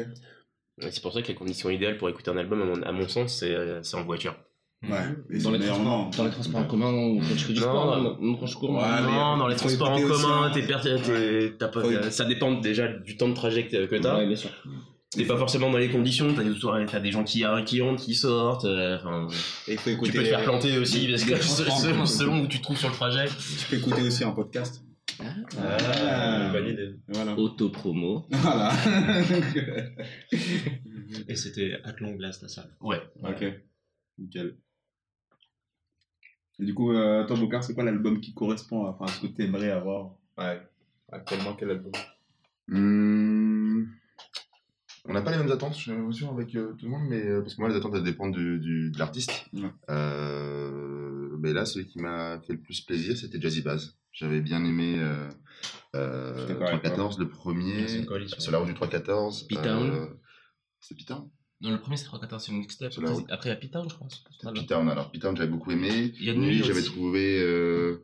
Speaker 5: Ouais, C'est pour ça que les conditions idéales pour écouter un album, à mon, à mon sens, c'est euh, c'est en voiture.
Speaker 1: Ouais. Et
Speaker 3: dans
Speaker 1: le
Speaker 3: les, transports, dans les transports en commun ou quand tu fais du
Speaker 5: Non,
Speaker 3: sport,
Speaker 5: non.
Speaker 3: non, non, quand je cours,
Speaker 1: Ouais,
Speaker 5: non, dans les transports en commun,
Speaker 1: hein.
Speaker 5: t'es
Speaker 1: écouter.
Speaker 5: ça dépend déjà du temps de trajet que, t'as.
Speaker 3: Ouais, bien sûr.
Speaker 5: T'es pas forcément dans les conditions, t'as des, t'as des gens qui, qui rentrent, qui sortent. euh,
Speaker 1: Et faut écouter.
Speaker 5: tu peux te faire planter aussi, parce que selon où tu te trouves sur le trajet.
Speaker 1: Tu peux écouter aussi un podcast.
Speaker 2: Ah, bonne idée.
Speaker 1: Voilà.
Speaker 3: Auto-promo.
Speaker 1: Voilà.
Speaker 2: Et c'était At Long Last à ça.
Speaker 5: Ouais.
Speaker 1: ok. Nickel. Et du coup, euh, toi, Bocard, c'est quoi l'album qui correspond à, enfin, à ce que tu aimerais avoir? Ouais. Actuellement, quel album?
Speaker 4: Hum, On n'a pas les mêmes attentes, j'ai l'impression, avec euh, tout le monde, mais euh, parce que moi, les attentes, elles dépendent du, du- de l'artiste.
Speaker 1: Ouais.
Speaker 4: Euh, mais là, celui qui m'a fait le plus plaisir, c'était Jazzy Bass. J'avais bien aimé euh, euh,
Speaker 1: Je suis d'accord avec
Speaker 4: 314, le premier,
Speaker 2: coalition.
Speaker 4: sur la route du 314.
Speaker 3: P-Town.
Speaker 4: euh, C'est P-Town
Speaker 3: Non, le premier c'est 314, c'est une mixtape. Après, il y a P-Town, je pense.
Speaker 4: P-Town, alors P-Town, j'avais beaucoup aimé.
Speaker 3: Il y a de
Speaker 4: Nuit, j'avais trouvé euh,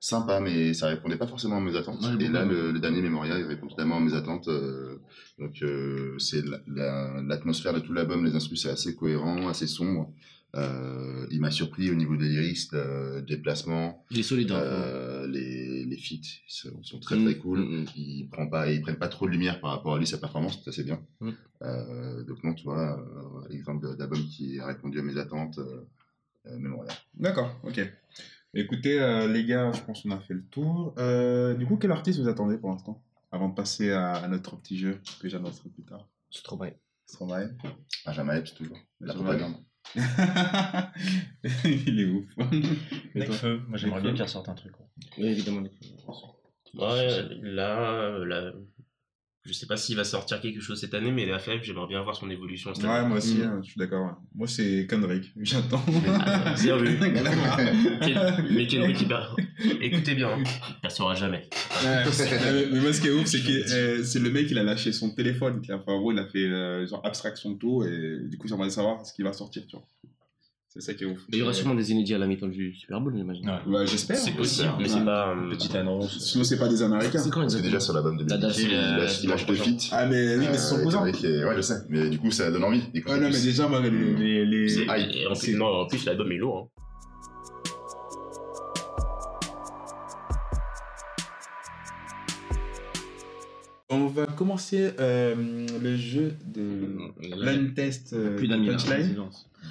Speaker 4: sympa, mais ça répondait pas forcément à mes attentes.
Speaker 3: Ouais,
Speaker 4: et là, le, dernier Memoria, il répond totalement à mes attentes. euh, donc, euh, c'est la- la- l'atmosphère de tout l'album, les instruments, c'est assez cohérent, assez sombre. Euh, il m'a surpris au niveau des lyrics, euh, des placements,
Speaker 3: Il est solide.
Speaker 4: les, les feats sont, sont très très cool.
Speaker 3: mm, mm.
Speaker 4: Ils prennent pas, ils prennent pas trop de lumière par rapport à lui sa performance, c'est assez bien.
Speaker 3: Mm.
Speaker 4: Euh, donc non, tu vois, euh, exemple d'album qui a répondu à mes attentes, euh, euh, Memoria.
Speaker 1: D'accord, ok. Écoutez, euh, les gars, je pense qu'on a fait le tour. Euh, du coup, quel artiste vous attendez pour l'instant Avant de passer à, à notre petit jeu que j'annoncerai plus tard?
Speaker 3: Bien.
Speaker 1: Stromae.
Speaker 4: Benjamin Epps, toujours. La propagande.
Speaker 1: Il est ouf.
Speaker 2: Toi, moi j'aimerais bien qu'il ressorte un truc. quoi.
Speaker 3: Oui, évidemment.
Speaker 5: Ouais, là, là, je sais pas s'il va sortir quelque chose cette année, mais la FF, j'aimerais bien voir son évolution cette
Speaker 1: Ouais,
Speaker 5: année.
Speaker 1: moi aussi,
Speaker 3: Mm.
Speaker 1: hein, je suis d'accord. Moi, c'est Kendrick. J'attends.
Speaker 5: Bien vu. Mais Kendrick, écoutez bien, il passera jamais.
Speaker 1: Ouais, mais, moi, ce qui est ouf, c'est que euh, c'est le mec, il a lâché son téléphone. Enfin, en gros, il a fait euh, genre abstraction de tout. Et du coup, j'aimerais savoir ce qui va sortir. Tu vois. C'est ça qui est ouf.
Speaker 3: Il y aura sûrement des inédits à la mi-temps du Super Bowl, j'imagine.
Speaker 2: Ouais.
Speaker 1: Ouais, j'espère.
Speaker 5: C'est possible, mais c'est pas. euh,
Speaker 2: Petite annonce.
Speaker 1: Sinon, c'est pas des Américains.
Speaker 3: C'est quand
Speaker 4: C'est
Speaker 3: exactement
Speaker 4: déjà sur l'album de
Speaker 3: La date,
Speaker 4: il
Speaker 3: c'est,
Speaker 4: lâche, il lâche deux
Speaker 3: prochain.
Speaker 4: feats.
Speaker 1: Ah, mais oui, mais c'est son
Speaker 4: Euh,
Speaker 1: cousin.
Speaker 4: Ouais, je sais. Mais du coup, ça donne envie.
Speaker 1: Ouais, non, mais déjà, moi, les. les, les-
Speaker 5: c'est-
Speaker 4: Ah,
Speaker 5: et en
Speaker 1: c'est-
Speaker 5: plus, non, en plus, l'album est lourd. hein.
Speaker 1: On va commencer euh, le jeu de blind test euh,
Speaker 3: plus d'un milliard.
Speaker 1: punchline.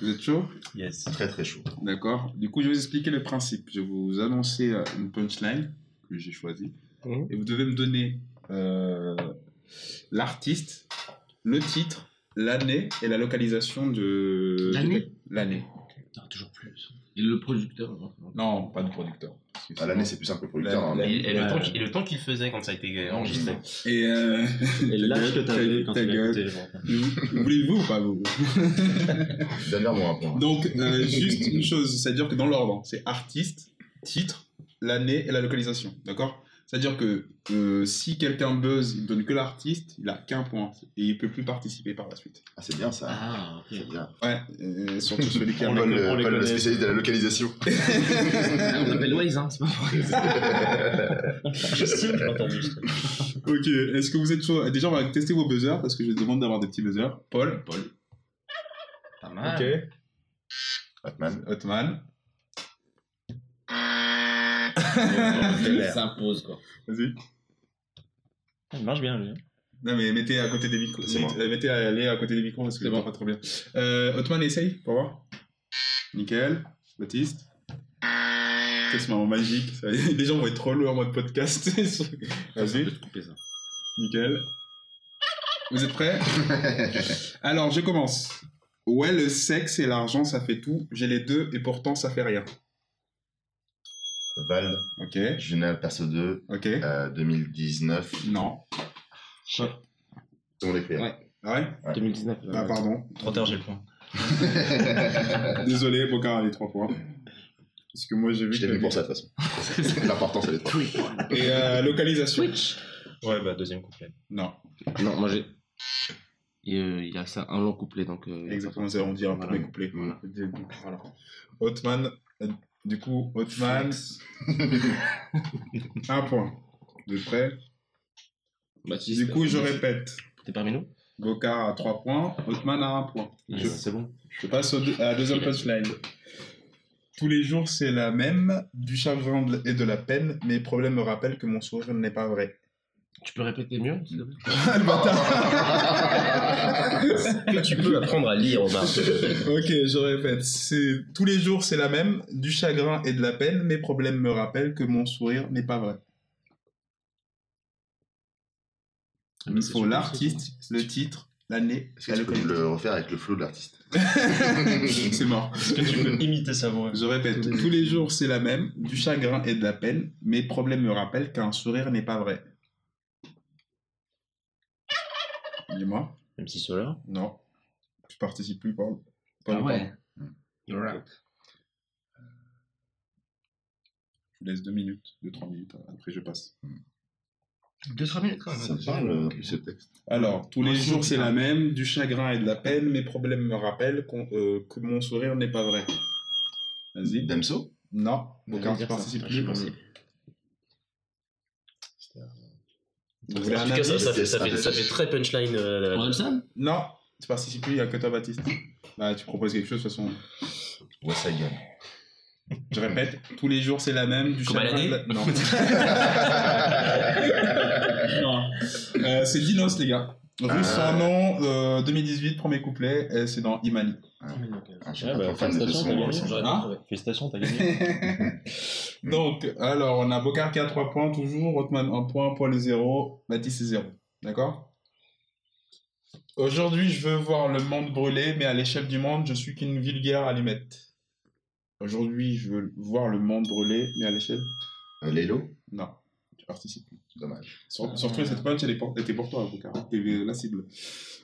Speaker 1: Vous êtes chaud?
Speaker 2: Yes.
Speaker 4: Très très chaud.
Speaker 1: D'accord. Du coup, je vais vous expliquer le principe. Je vais vous annoncer euh, une punchline que j'ai choisie.
Speaker 3: Mhm.
Speaker 1: Et vous devez me donner euh, l'artiste, le titre, l'année et la localisation de.
Speaker 3: L'année?
Speaker 1: L'année.
Speaker 3: Ah, toujours plus. Et le producteur hein.
Speaker 1: Non, pas de producteur.
Speaker 4: À l'année,
Speaker 1: sinon-
Speaker 4: c'est plus simple que le producteur.
Speaker 1: La-
Speaker 4: hein.
Speaker 5: Et, et le
Speaker 2: Ouais.
Speaker 5: temps qu'il- et le temps qu'il faisait quand ça a été enregistré.
Speaker 1: Et, euh,
Speaker 2: Et l'âge que
Speaker 1: ta
Speaker 2: t'avais quand
Speaker 1: ta
Speaker 2: tu l'as
Speaker 1: gueule. Voulez-vous ou pas vous?
Speaker 4: Donne-leur-moi un point.
Speaker 1: Donc, euh, juste une chose, c'est-à-dire que dans l'ordre, c'est artiste, titre, l'année et la localisation. D'accord? C'est-à-dire que euh, si quelqu'un buzz, il donne que l'artiste, il a qu'un point et il peut plus participer par la suite.
Speaker 4: Ah, c'est bien ça.
Speaker 3: Ah, ok.
Speaker 4: C'est bien.
Speaker 1: Ouais, euh, surtout celui qui a
Speaker 2: On
Speaker 4: Paul,
Speaker 2: les-
Speaker 4: le, Paul, le spécialiste de la localisation.
Speaker 3: Ah, on appelle Waze, hein, c'est pas vrai.
Speaker 2: Je signe quand t'enregistres.
Speaker 1: Ok, est-ce que vous êtes chaud? Déjà, on va tester vos buzzers parce que je demande d'avoir des petits buzzers. Paul. Paul.
Speaker 3: Pas mal.
Speaker 1: Ok.
Speaker 4: Batman.
Speaker 1: Otman.
Speaker 3: Ça s'impose, quoi.
Speaker 1: Vas-y.
Speaker 2: Il marche bien, lui. hein.
Speaker 1: Non, mais mettez à côté des micros. Mettez, à aller à côté des micros parce que
Speaker 3: C'est
Speaker 1: je
Speaker 3: bon.
Speaker 1: pas trop bien. Euh, Otman, essaye pour voir. Nickel. Baptiste. C'est ce moment magique. Ça- Les gens vont être trop lourds en mode podcast. Vas-y.
Speaker 3: peut te couper ça.
Speaker 1: Nickel. Vous êtes prêts? Alors, je commence. Ouais, le sexe et l'argent, ça fait tout. J'ai les deux et pourtant, ça fait rien.
Speaker 4: Val,
Speaker 1: Ok.
Speaker 4: Junel Perso 2,
Speaker 1: Ok.
Speaker 4: euh, 2019.
Speaker 1: Non.
Speaker 4: C'est bon d'écrire.
Speaker 3: Ouais.
Speaker 1: Ah ouais?
Speaker 3: 2019.
Speaker 1: Ah, pardon.
Speaker 2: Trop tard, j'ai le point.
Speaker 1: Désolé, Bocard a les trois points. Parce que moi, j'ai vu
Speaker 4: Je vu pour ça, de toute façon. L'important, c'est les trois.
Speaker 1: Et euh, localisation
Speaker 2: Ouais, bah, deuxième couplet.
Speaker 1: Non.
Speaker 3: Non, moi j'ai. Euh, Il y a ça, un long couplet, donc. euh,
Speaker 1: Exactement, c'est on dit un premier couplet.
Speaker 3: Voilà.
Speaker 1: Voilà. Hotman, euh, du coup, Hotman, un point. De près.
Speaker 3: Baptiste,
Speaker 1: Du coup, je répète.
Speaker 3: T'es parmi nous?
Speaker 1: Bocard a 3 points, Hotman a 1 point. Je,
Speaker 3: C'est bon.
Speaker 1: je passe au deux- à la deuxième punchline. Tous les jours, c'est la même, du chagrin et de la peine. Mes problèmes me rappellent que mon sourire n'est pas vrai.
Speaker 3: Tu peux répéter mieux s'il te plaît
Speaker 1: le bâtard
Speaker 5: Que tu peux apprendre à lire, Omar.
Speaker 1: Ok, je répète. C'est tous les jours, c'est la même, du chagrin et de la peine. Mes problèmes me rappellent que mon sourire n'est pas vrai. Il me faut l'artiste, le titre, l'année,
Speaker 4: Est-ce que tu peux le refaire avec le flow de l'artiste
Speaker 1: C'est mort.
Speaker 2: Est-ce que tu peux imiter sa voix
Speaker 1: Je répète, tous les jours c'est la même, du chagrin et de la peine. Mes problèmes me rappellent qu'un sourire n'est pas vrai. Dis-moi.
Speaker 2: Même si Solar.
Speaker 1: Non. Tu participes plus, Paul. Paul,
Speaker 3: Ah ouais.
Speaker 1: pardon.
Speaker 3: You're right.
Speaker 1: Je vous laisse deux minutes, deux, trois minutes, après je passe.
Speaker 3: 2-3 minutes quand même.
Speaker 4: Ça me parle, euh, ce texte.
Speaker 1: Alors, tous les jours
Speaker 3: c'est
Speaker 1: la même, du chagrin et de la peine. Mes problèmes me rappellent euh, que mon sourire n'est pas vrai. Vas-y.
Speaker 4: Damso?
Speaker 1: Non, aucun
Speaker 3: dire ça.
Speaker 1: participe
Speaker 3: Je
Speaker 1: plus.
Speaker 5: En tout cas, ça, ça fait, ça, fait, ça fait très punchline. euh,
Speaker 3: Orelsan
Speaker 1: Non, tu participes plus, il n'y a que toi, Baptiste. Bah, tu proposes quelque chose, de toute façon.
Speaker 4: West Side Gun.
Speaker 1: Je répète, tous les jours c'est la même, du
Speaker 5: Comme à
Speaker 1: chagrin.
Speaker 5: l'année
Speaker 1: de la- Non. non. Euh, c'est Dinos, les gars. Rue sans nom, euh, 2018, premier couplet, et c'est dans Imani.
Speaker 2: Félicitations, t'as gagné.
Speaker 1: Donc, alors, on a Bocard qui a 3 points toujours, Rothman 1 point, Paul 0, Baptiste 0. D'accord? Aujourd'hui, je veux voir le monde brûler, mais à l'échelle du monde, je suis qu'une vulgaire allumette. Aujourd'hui, je veux voir le monde brûler, mais à l'échelle.
Speaker 4: Euh, Lélo?
Speaker 1: Non, tu participes.
Speaker 4: Dommage.
Speaker 1: Sur- Surtout, cette punch, elle est pour- était pour toi, Boucar. T'es la cible.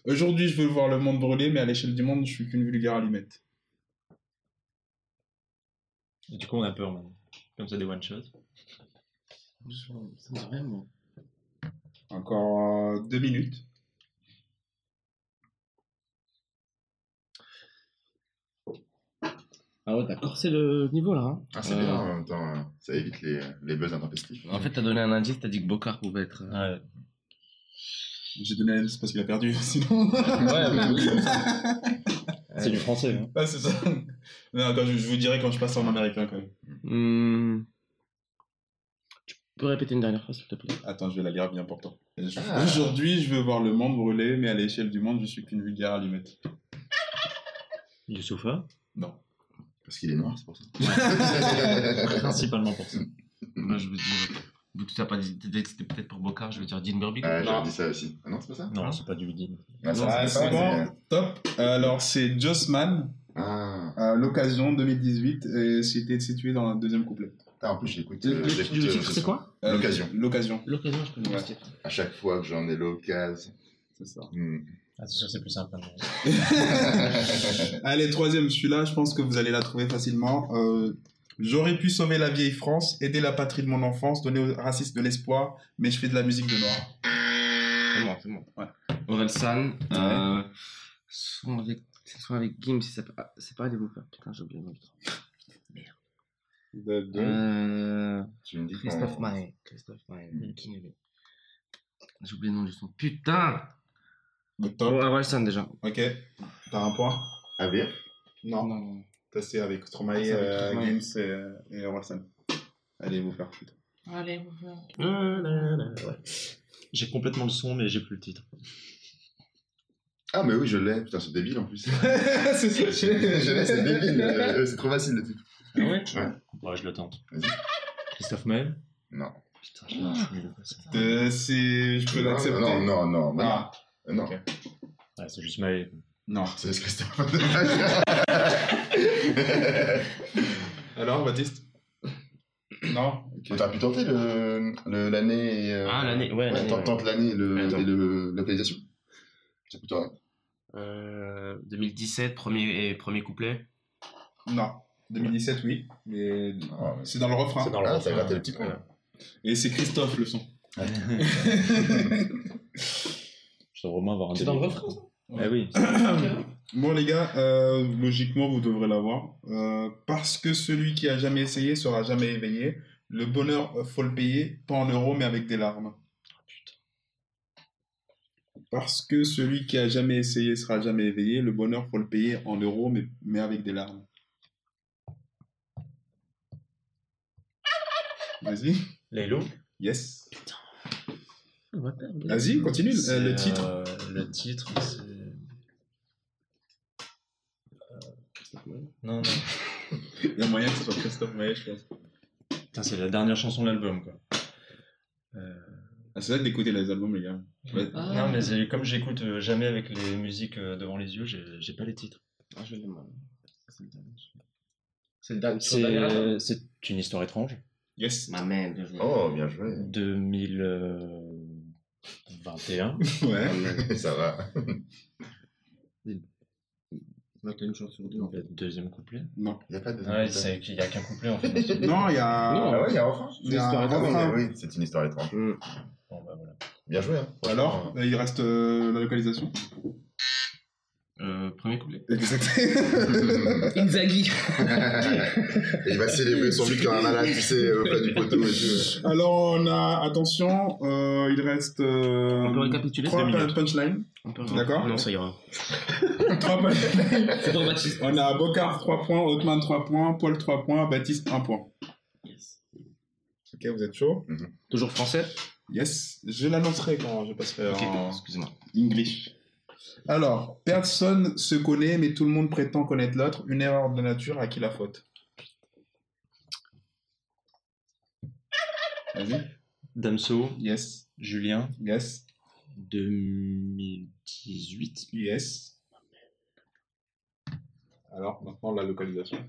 Speaker 1: Aujourd'hui, je veux voir le monde brûler, mais à l'échelle du monde, je suis qu'une vulgaire allumette.
Speaker 2: Et du coup, on a peur maintenant. Comme ça, des one-shots.
Speaker 3: Ça me dit rien, moi.
Speaker 1: Encore euh, deux minutes.
Speaker 3: Ah ouais, d'accord, c'est le niveau là. hein.
Speaker 4: Ah, c'est
Speaker 3: Euh,
Speaker 4: bien en même temps, ça évite les, les buzz intempestifs.
Speaker 3: En fait, t'as donné un indice, t'as dit que Bocard pouvait être. euh,
Speaker 2: Ouais.
Speaker 1: J'ai donné l'indice parce qu'il a perdu, sinon.
Speaker 3: Ouais, mais oui.
Speaker 2: C'est du français. Hein.
Speaker 1: Ah, c'est ça. Non, quand je, je vous dirai quand je passe en américain, quand même.
Speaker 3: Hmm. Tu peux répéter une dernière fois, s'il te plaît?
Speaker 1: Attends, je vais la garder bien pour toi. Je-
Speaker 4: Ah.
Speaker 1: Aujourd'hui, je veux voir le monde brûler, mais à l'échelle du monde, je suis qu'une vulgaire allumette.
Speaker 2: Du sofa?
Speaker 1: Non.
Speaker 4: Parce qu'il est noir, c'est pour ça.
Speaker 2: Principalement pour ça.
Speaker 3: Moi, je veux dire. Vu que tu n'as pas dit, c'était peut-être pour Bocard, je veux dire Dean Burbick.
Speaker 4: Ah, j'aurais dit ça aussi. Ah non, c'est pas ça
Speaker 2: Non, c'est pas du din.
Speaker 4: Ah,
Speaker 1: Ah,
Speaker 4: c'est
Speaker 1: bon. Top. Alors, c'est Jossman,
Speaker 4: Ah.
Speaker 1: l'occasion 2018, et c'était situé dans le deuxième couplet.
Speaker 4: Ah, en plus, j'écoute.
Speaker 3: Le,
Speaker 4: euh,
Speaker 3: le- le
Speaker 4: euh,
Speaker 3: titre, c'est quoi
Speaker 4: L'occasion.
Speaker 1: L'occasion,
Speaker 3: L'occasion, je connais pas ce titre.
Speaker 4: À chaque fois que j'en ai l'occasion.
Speaker 1: c'est ça.
Speaker 2: Ah, c'est sûr, c'est plus simple. maintenant.
Speaker 1: Allez, troisième, celui-là, je pense que vous allez la trouver facilement. Euh, J'aurais pu sauver la vieille France, aider la patrie de mon enfance, donner aux racistes de l'espoir, mais je fais de la musique de noir.
Speaker 3: C'est bon, c'est bon.
Speaker 1: Ouais.
Speaker 3: Orelsan, euh, son avec, son avec Gims, c'est pas, c'est pas des Whoopers. Putain, j'ai oublié le nom. Euh,
Speaker 4: Tu me dis
Speaker 3: Christophe Maé. Christophe Maé. Lui J'ai oublié le nom du son. Putain Oh,
Speaker 1: top.
Speaker 3: Déjà.
Speaker 1: Ok. T'as un point
Speaker 4: AVF
Speaker 1: Non.
Speaker 3: non.
Speaker 1: Ça, c'est avec Stromae,
Speaker 3: C'est avec
Speaker 1: euh,
Speaker 3: Stromae.
Speaker 1: Gims et, et Orelsan. Allez vous faire foutre.
Speaker 3: Allez, Whooper.
Speaker 2: Ouais. J'ai complètement le son, mais j'ai plus le titre.
Speaker 4: Ah, mais oui, je l'ai. Putain, c'est débile en plus.
Speaker 1: c'est ça.
Speaker 4: je l'ai, c'est débile. euh, C'est trop facile le titre.
Speaker 2: Ah ouais?
Speaker 4: Ouais.
Speaker 2: Ouais, je le tente.
Speaker 4: Vas-y.
Speaker 2: Christophe Maël?
Speaker 4: Non.
Speaker 2: Putain, je nul.
Speaker 1: Euh, c'est... Je peux
Speaker 4: Non,
Speaker 1: l'accepter?
Speaker 4: Non, non, non.
Speaker 1: Ah,
Speaker 4: non. Euh.
Speaker 2: Ouais, c'est juste Maël.
Speaker 1: Non.
Speaker 4: C'est Christophe.
Speaker 1: Alors, Baptiste Non Ok.
Speaker 4: T'as pu tenter le- le- l'année et. euh,
Speaker 5: Ah, l'année, ouais, l'année,
Speaker 4: tente,
Speaker 5: ouais.
Speaker 4: l'année et le- le localisation. Ça coûte rien.
Speaker 5: Euh, 2017, premier, et premier couplet.
Speaker 1: Non. 2017, oui. Mais
Speaker 4: Ah, mais-
Speaker 1: c'est dans le refrain.
Speaker 2: C'est dans le
Speaker 4: Ah,
Speaker 2: refrain.
Speaker 4: t'as gratté le petit point.
Speaker 1: Ouais. Et c'est Christophe le son.
Speaker 2: Avoir un
Speaker 3: C'est dans le refrain, ça
Speaker 2: Eh oui.
Speaker 1: Bon les gars, euh, logiquement vous devrez l'avoir. Euh, parce que celui qui a jamais essayé sera jamais éveillé. Le bonheur, euh, faut le payer, pas en euros mais avec des larmes. Parce que celui qui a jamais essayé sera jamais éveillé. Le bonheur, faut le payer en euros mais, mais avec des larmes. Vas-y.
Speaker 2: Laylo
Speaker 1: Yes.
Speaker 3: Perdre.
Speaker 1: Vas-y, continue. Euh, le titre.
Speaker 2: euh, le titre, c'est. Euh, Non, non.
Speaker 1: Il y a moyen que ce soit Christophe Maé, je pense.
Speaker 2: Putain, c'est la dernière chanson de l'album, quoi. Euh,
Speaker 1: Ah, c'est vrai d'écouter les albums, les gars. Ouais.
Speaker 3: Ah.
Speaker 2: Non, mais comme j'écoute euh, jamais avec les musiques devant les yeux, j'ai pas les titres.
Speaker 3: Ah, je l'ai mal. C'est le dernier. C'est
Speaker 2: une histoire étrange.
Speaker 1: Yes.
Speaker 3: Ma joué.
Speaker 4: Oh, bien joué.
Speaker 2: 2021.
Speaker 1: Ouais.
Speaker 4: Ça va.
Speaker 3: Là, t'as une chance sur deux.
Speaker 2: Le deuxième couplet.
Speaker 1: Non.
Speaker 4: Il n'y a pas de.
Speaker 2: Ouais, c'est qu'il y a qu'un couplet en fait.
Speaker 1: Non, il y a.
Speaker 3: Non,
Speaker 4: Ah ouais, il y a un refrain.
Speaker 1: Il y a un
Speaker 4: Ah oui, c'est une histoire étrange.
Speaker 2: Bon, bah voilà.
Speaker 4: Bien joué, hein.
Speaker 1: Alors, il reste euh, la localisation.
Speaker 3: Euh, premier couplet.
Speaker 1: Exact.
Speaker 3: Inzaghi.
Speaker 4: Et il va célébrer son but comme un malade, tu sais, au plat du poteau et tout.
Speaker 1: Alors, on a. Attention, euh, il reste. euh,
Speaker 3: On peut récapituler
Speaker 1: Trois
Speaker 3: deux
Speaker 1: pun-
Speaker 3: minutes.
Speaker 1: punchlines.
Speaker 3: On peut-
Speaker 1: D'accord.
Speaker 5: Non, ça ira.
Speaker 1: Trois punchlines.
Speaker 3: C'est pour Baptiste.
Speaker 1: On a Bocard 3 points, Hotman 3 points, Paul 3 points, Baptiste 1 point. Ok, vous êtes chaud
Speaker 3: Toujours français
Speaker 1: Yes. Je l'annoncerai quand je passerai
Speaker 3: Ok,
Speaker 1: en
Speaker 3: excusez-moi.
Speaker 1: English. Alors, personne se connaît, mais tout le monde prétend connaître l'autre. Une erreur de nature, à qui la faute? Vas-y.
Speaker 2: Damso,
Speaker 1: Yes.
Speaker 2: Julien,
Speaker 1: Yes.
Speaker 3: 2018.
Speaker 1: Yes. Alors, maintenant, la localisation.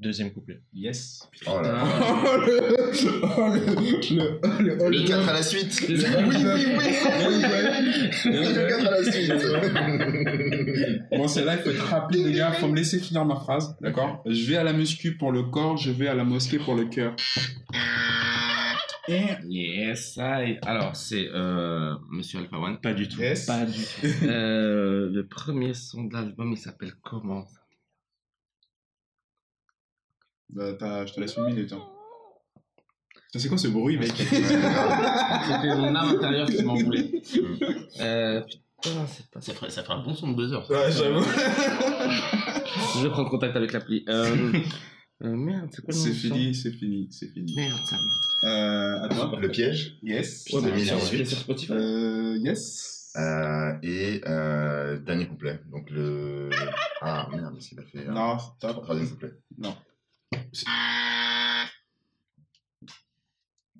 Speaker 2: Deuxième couplet.
Speaker 1: Yes.
Speaker 4: Oh là là.
Speaker 1: Oh, le, oh, le, le, le, oh,
Speaker 4: Le 4 à la suite. Oui, oui, oui. Le 4 à la suite.
Speaker 1: Bon, c'est là, il faut être rapide, les gars. Faut me laisser finir ma phrase, d'accord? Je vais à la muscu pour le corps, je vais à la mosquée pour le cœur.
Speaker 3: Yes, I. Alors, c'est euh, Monsieur Alpha One.
Speaker 2: Pas du tout.
Speaker 1: Yes.
Speaker 2: Pas du tout.
Speaker 3: Euh, le premier son de l'album, il s'appelle comment
Speaker 1: Bah, t'as- je te laisse une minute. Hein. C'est quoi ce bruit, mec?
Speaker 3: C'était mon âme intérieure qui m'en voulait. Euh, putain, c'est pas
Speaker 5: Ça ferait, ça ferait un bon son de buzzer. ça.
Speaker 1: Ouais, j'avoue.
Speaker 3: Je vais prendre contact avec l'appli. Euh, euh, merde, c'est quoi
Speaker 1: C'est fini, c'est fini, c'est fini.
Speaker 3: Merde, ça.
Speaker 1: Euh, à toi.
Speaker 4: Le piège?
Speaker 1: Yes.
Speaker 3: Ouais,
Speaker 4: Putain,
Speaker 3: mais
Speaker 4: mis
Speaker 3: sur Spotify.
Speaker 1: Euh, yes.
Speaker 4: Euh, et euh, dernier couplet. Donc le. Ah merde, qu'est-ce qu'il a fait euh,
Speaker 1: Non, stop.
Speaker 4: Troisième couplet.
Speaker 1: Non.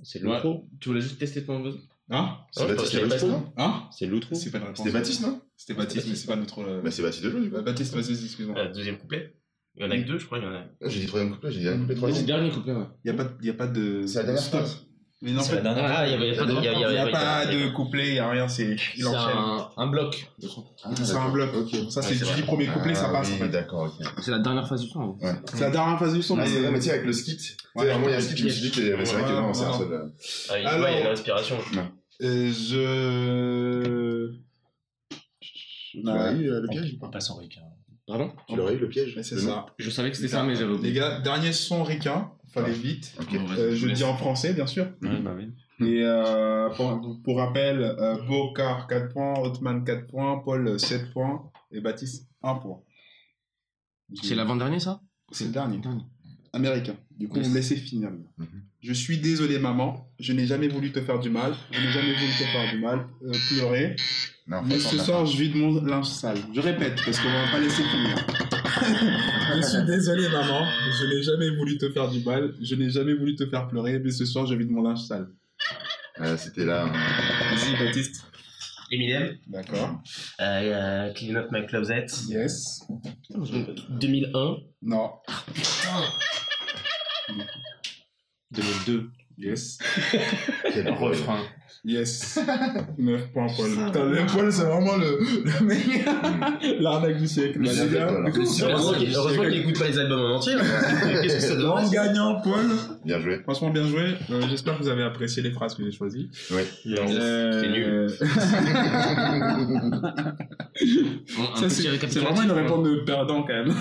Speaker 2: C'est
Speaker 1: Ouais.
Speaker 2: l'outro.
Speaker 3: Tu voulais juste tester ton buzz
Speaker 1: Hein
Speaker 4: C'est Baptiste
Speaker 5: je savais pas
Speaker 4: Baptiste, non
Speaker 1: Hein
Speaker 2: C'est l'outro.
Speaker 1: C'est pas réponse.
Speaker 4: C'était Baptiste, non
Speaker 1: C'était Baptiste, mais c'est pas notre. euh,
Speaker 4: Bah c'est Baptiste de jeu, du coup.
Speaker 1: bah, Baptiste, vas-y, excuse-moi.
Speaker 5: Euh, deuxième couplet. Il y en a que deux, je crois. Il y en a.
Speaker 4: Ah, J'ai dit troisième couplet, j'ai dit dernier couplet,
Speaker 3: C'est
Speaker 4: troisième.
Speaker 3: le dernier couplet, ouais.
Speaker 1: Il y a pas, de- y a pas de.
Speaker 4: C'est la dernière phrase.
Speaker 1: Mais non, en
Speaker 2: la
Speaker 1: fait,
Speaker 2: dernière.
Speaker 3: Ah, il y avait pas de.
Speaker 5: Il y a- il y
Speaker 1: n'y pas de couplet, il n'y a rien, c'est. Il
Speaker 3: C'est
Speaker 1: enchaîne.
Speaker 3: un, un bloc.
Speaker 4: Ah,
Speaker 1: C'est un bloc.
Speaker 4: Ok.
Speaker 1: Ça, c'est du
Speaker 5: vrai.
Speaker 1: premier couplet, ça
Speaker 4: Ah,
Speaker 1: passe. en
Speaker 4: Oui,
Speaker 1: fait.
Speaker 4: d'accord, ok.
Speaker 3: C'est la dernière phase du son. hein.
Speaker 4: Ouais.
Speaker 1: C'est la dernière phase du son.
Speaker 4: Ah, c'est
Speaker 1: mais-
Speaker 4: mais tu sais, avec le skit, tu
Speaker 1: Ouais.
Speaker 4: vraiment, il y a un skit, je me suis dit que c'est vrai que non, c'est un seul. euh,
Speaker 5: Ah, il,
Speaker 1: Alors-
Speaker 5: il y a une inspiration.
Speaker 1: Euh, je.
Speaker 4: Tu l'aurais eu, euh, le piège ou
Speaker 2: On
Speaker 4: pas
Speaker 2: passe en.
Speaker 3: Pardon?
Speaker 4: Tu l'aurais eu, le piège?
Speaker 1: C'est ça.
Speaker 3: Je savais que c'était ça, mais j'avais
Speaker 1: Les
Speaker 3: oublié.
Speaker 1: gars, dernier son ricain, fallait vite.
Speaker 4: Ok.
Speaker 3: Bon, vas-y,
Speaker 1: Euh,
Speaker 3: je
Speaker 1: dis en français, bien sûr.
Speaker 2: Ouais, bah oui.
Speaker 1: Et euh, pour, pour rappel, euh, Bocard 4 points, Hotman 4 points, Paul 7 points et Baptiste 1 point.
Speaker 3: C'est l'avant-dernier, ça?
Speaker 1: C'est le dernier.
Speaker 3: Dernier.
Speaker 1: Américain. Du coup,
Speaker 3: Yes.
Speaker 1: vous me laissez finir.
Speaker 4: Mhm.
Speaker 1: Je suis désolé, maman. Je n'ai jamais voulu te faire du mal. Je n'ai jamais voulu te faire du mal. Euh, pleurer.
Speaker 4: Non,
Speaker 1: Mais ce soir, je vide mon linge sale. Je répète, parce qu'on va pas laisser finir. je suis désolé, maman. Je n'ai jamais voulu te faire du mal. Je n'ai jamais voulu te faire pleurer. Mais ce soir, je vide mon linge sale.
Speaker 4: Euh, C'était là. euh,
Speaker 1: Vas-y, Baptiste.
Speaker 5: Eminem,
Speaker 1: D'accord.
Speaker 5: euh, Clean Up My Closet,
Speaker 1: Yes.
Speaker 5: 2001.
Speaker 1: Non.
Speaker 2: 2002.
Speaker 1: Yes.
Speaker 4: quel.
Speaker 2: Refrain.
Speaker 1: Yes. 9 points, Paul. Putain, le Paul, c'est vraiment le, le mec. L'arnaque du siècle. Ça va
Speaker 5: Heureusement qu'il heureusement qu'il écoute pas les albums en entier. Qu'est-ce que ça donne
Speaker 1: gagnant, Paul.
Speaker 4: Bien joué.
Speaker 1: Franchement, bien joué. Euh, J'espère que vous avez apprécié les phrases que j'ai choisies.
Speaker 4: Ouais.
Speaker 1: Euh,
Speaker 5: C'est nul.
Speaker 3: Bon,
Speaker 1: c'est c'est vraiment une réponse de perdant quand même.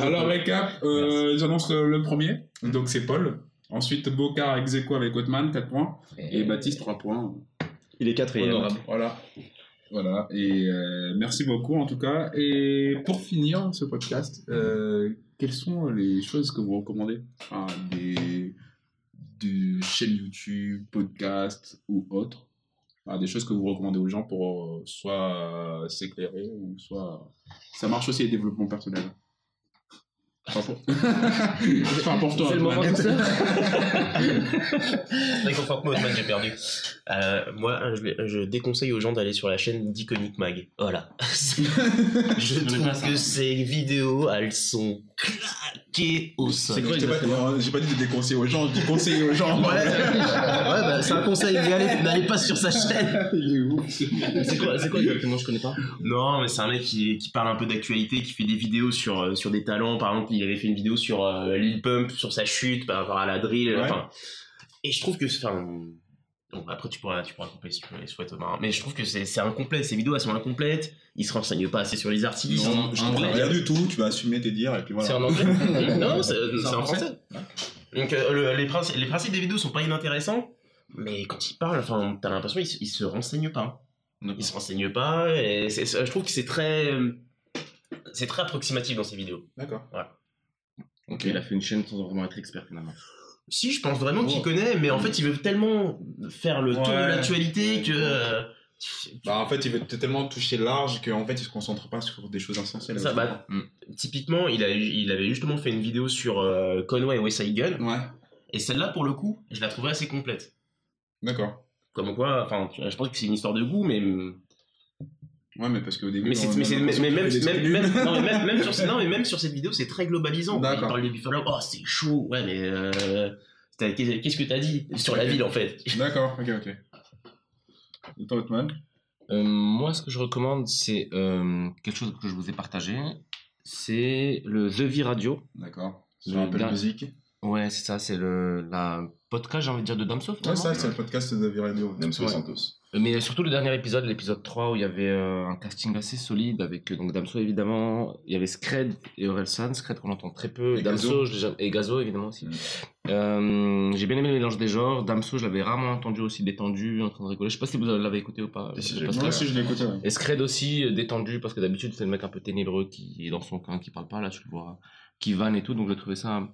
Speaker 1: Alors, récap, euh, j'annonce le premier. Donc, c'est Paul. Ensuite, Bocard ex aequo avec Otman, 4 points. Et Baptiste, 3 points.
Speaker 2: Il est quatrième.
Speaker 3: Honorable.
Speaker 1: Voilà. Voilà. Et euh, merci beaucoup en tout cas. Et pour finir ce podcast, euh, quelles sont les choses que vous recommandez? Enfin, des, des chaînes YouTube, podcasts ou autres Enfin, Des choses que vous recommandez aux gens pour euh, soit s'éclairer ou soit. Ça marche aussi les développements personnels. Enfin pour, enfin, pour toi.
Speaker 3: C'est le moment de ça
Speaker 5: Réconforte-moi, j'ai perdu. Euh, moi, je, déconseille aux gens d'aller sur la chaîne d'Iconic Mag. Voilà. je trouve que ces vidéos, elles sont claquées au sol.
Speaker 3: C'est quoi
Speaker 1: J'ai pas, dit de déconseiller aux gens, je dis conseiller aux gens.
Speaker 5: Ouais, ouais bah, c'est un conseil, mais allez, n'allez pas sur sa chaîne.
Speaker 3: C'est quoi, c'est quoi exactement Je connais pas.
Speaker 5: Non, mais c'est un mec qui, qui parle un peu d'actualité, qui fait des vidéos sur, euh, sur des talents. Par exemple, il avait fait une vidéo sur euh, Lil Pump, sur sa chute par rapport à la drill.
Speaker 1: Ouais.
Speaker 5: Enfin, et je trouve que. Enfin, bon, après, tu pourras, tu pourras couper si tu veux, souhaites, Omar. Mais je trouve que c'est c'est incomplet. Ces vidéos, elles sont incomplètes. Il se renseigne pas assez sur les artistes.
Speaker 1: Non,
Speaker 3: je comprends
Speaker 1: rien du tout, tu vas assumer tes dires et puis
Speaker 5: C'est en anglais Non, c'est c'est
Speaker 3: en
Speaker 5: en français. Donc, euh, le- les, principes, les principes des vidéos sont pas inintéressants, mais quand il parle, enfin, t'as l'impression qu'il se, renseigne pas. Il se renseigne pas, et je trouve que c'est très. C'est très approximatif dans ces vidéos.
Speaker 1: D'accord.
Speaker 3: Ok, il a fait une chaîne sans vraiment être expert finalement.
Speaker 5: Si, je pense vraiment qu'il
Speaker 3: Oh.
Speaker 5: connaît, mais en fait, il veut tellement faire le tour de l'actualité que.
Speaker 1: Bah, en fait, il veut tellement toucher large qu'en fait, il se concentre pas sur des choses essentielles.
Speaker 5: Ça, bah, typiquement, il, a, il avait justement fait une vidéo sur euh, Conway et West Side Gun,
Speaker 1: Ouais,
Speaker 5: et celle-là, pour le coup, je la trouvais assez complète.
Speaker 1: D'accord.
Speaker 5: Comme quoi, enfin, je pense que c'est une histoire de goût, mais.
Speaker 1: Ouais, mais parce qu'au début.
Speaker 5: Mais,
Speaker 1: on
Speaker 5: mais, c'est- mais, même,
Speaker 1: des
Speaker 5: même, même,
Speaker 1: nuls.
Speaker 5: non, mais même, même sur, non, mais même sur cette vidéo, c'est très globalisant. Il
Speaker 1: D'accord.
Speaker 5: parle de Buffalo, oh, c'est chaud. Ouais, mais. Euh, qu'est-ce que t'as dit sur la ville, en fait?
Speaker 1: D'accord, ok, ok. Et toi, Otman
Speaker 3: Euh, moi, ce que je recommande, c'est euh, quelque chose que je vous ai partagé. C'est le The V Radio.
Speaker 1: D'accord. Sur Apple Music.
Speaker 3: Ouais, c'est ça, c'est le la podcast, j'ai envie de dire, de Damso.
Speaker 1: Ouais, ça, c'est le podcast de Viradio.
Speaker 4: Damso
Speaker 3: Ouais.
Speaker 4: Santos.
Speaker 3: Euh, Mais surtout le dernier épisode, l'épisode 3, où il y avait euh, un casting assez solide avec euh, donc Damso évidemment, il y avait Scred et Orelsan, Scred qu'on entend très peu,
Speaker 1: Et
Speaker 3: Damso
Speaker 1: Gazo.
Speaker 3: et Gazo évidemment aussi.
Speaker 4: Mm.
Speaker 3: Euh, J'ai bien aimé le mélange des genres, Damso je l'avais rarement entendu aussi détendu, en train de rigoler, je sais pas si vous l'avez écouté ou pas.
Speaker 4: Si,
Speaker 3: podcast.
Speaker 1: Moi aussi, je l'ai écouté. ouais.
Speaker 3: Et Scred aussi détendu parce que d'habitude c'est le mec un peu ténébreux qui est dans son coin, qui parle pas, là tu le vois, qui vanne et tout, donc j'ai trouvé ça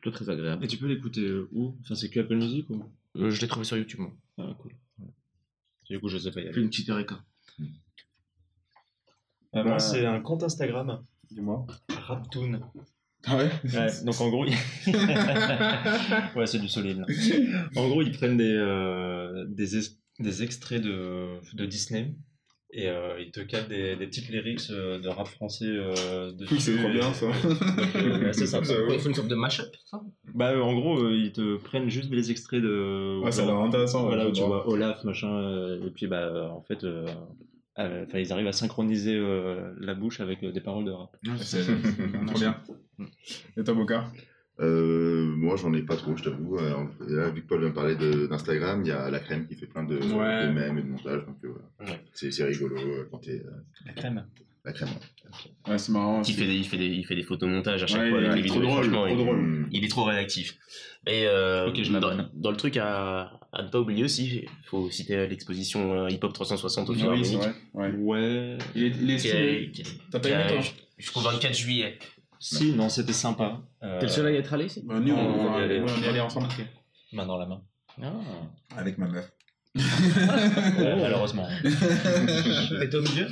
Speaker 3: plutôt très agréable.
Speaker 2: Et tu peux l'écouter euh, où? Enfin, c'est que Apple Music ou?
Speaker 3: Euh, je l'ai trouvé sur YouTube moi.
Speaker 2: Ah, cool. Du coup, je sais pas y aller.
Speaker 3: une petite eureka.
Speaker 2: Euh,
Speaker 1: Bah,
Speaker 2: moi, c'est un compte Instagram,
Speaker 1: Dis-moi.
Speaker 2: Raptoon.
Speaker 1: Ah ouais?
Speaker 2: Ouais, donc en gros, il- ouais, c'est du solide. là. En gros, ils prennent des, euh, des, es- des extraits de, de Disney et euh, ils te calent des, des petites lyrics euh, de rap français euh, dessus.
Speaker 1: C'est trop bien, ça.
Speaker 2: Euh, c'est sympa.
Speaker 1: Ça.
Speaker 3: Ils font une sorte de mashup, ça?
Speaker 2: Bah, euh, en gros, euh, ils te prennent juste des extraits de.
Speaker 1: Ouais, ça a l'air intéressant. ouais,
Speaker 2: Voilà, où tu
Speaker 1: vois.
Speaker 2: vois Olaf, machin, euh, et puis bah, euh, en fait, euh, euh, enfin, ils arrivent à synchroniser euh, la bouche avec euh, des paroles de rap.
Speaker 1: C'est trop bien. Et toi, Boca?
Speaker 4: Euh, moi, j'en ai pas trop, je t'avoue. Euh, là, vu que Paul vient de parler d'Instagram, il y a la crème qui fait plein de,
Speaker 1: Ouais.
Speaker 4: de mèmes et de montages. Donc, euh, voilà.
Speaker 3: Ouais.
Speaker 4: c'est rigolo euh, quand t'es euh,
Speaker 2: La crème.
Speaker 4: la crème.
Speaker 1: Ouais, c'est marrant.
Speaker 5: il fait, des, il, fait des, il fait des photomontages à chaque
Speaker 1: Ouais,
Speaker 5: fois
Speaker 1: il
Speaker 5: avec
Speaker 1: est
Speaker 5: les
Speaker 1: trop
Speaker 5: vidéos.
Speaker 1: drôle, trop
Speaker 5: il,
Speaker 1: drôle.
Speaker 5: Il est trop réactif. Et euh,
Speaker 2: Ok, je
Speaker 5: dans, le truc à, à ne pas oublier aussi, il faut citer l'exposition euh, Hip Hop 360 au
Speaker 1: oui,
Speaker 5: Philharmonique.
Speaker 1: vrai. Ouais.
Speaker 2: Ouais.
Speaker 1: Il est, il T'as pas aimé, toi
Speaker 5: Jusqu'au 24 juillet.
Speaker 2: Si, non, c'était sympa. Euh,
Speaker 3: T'es le seul à y être allé ici
Speaker 1: Bah, nous, on,
Speaker 2: On
Speaker 1: on y allait ensemble.
Speaker 2: Main dans la main.
Speaker 1: Avec ma meuf.
Speaker 2: Ouais, malheureusement.
Speaker 3: T'es au milieu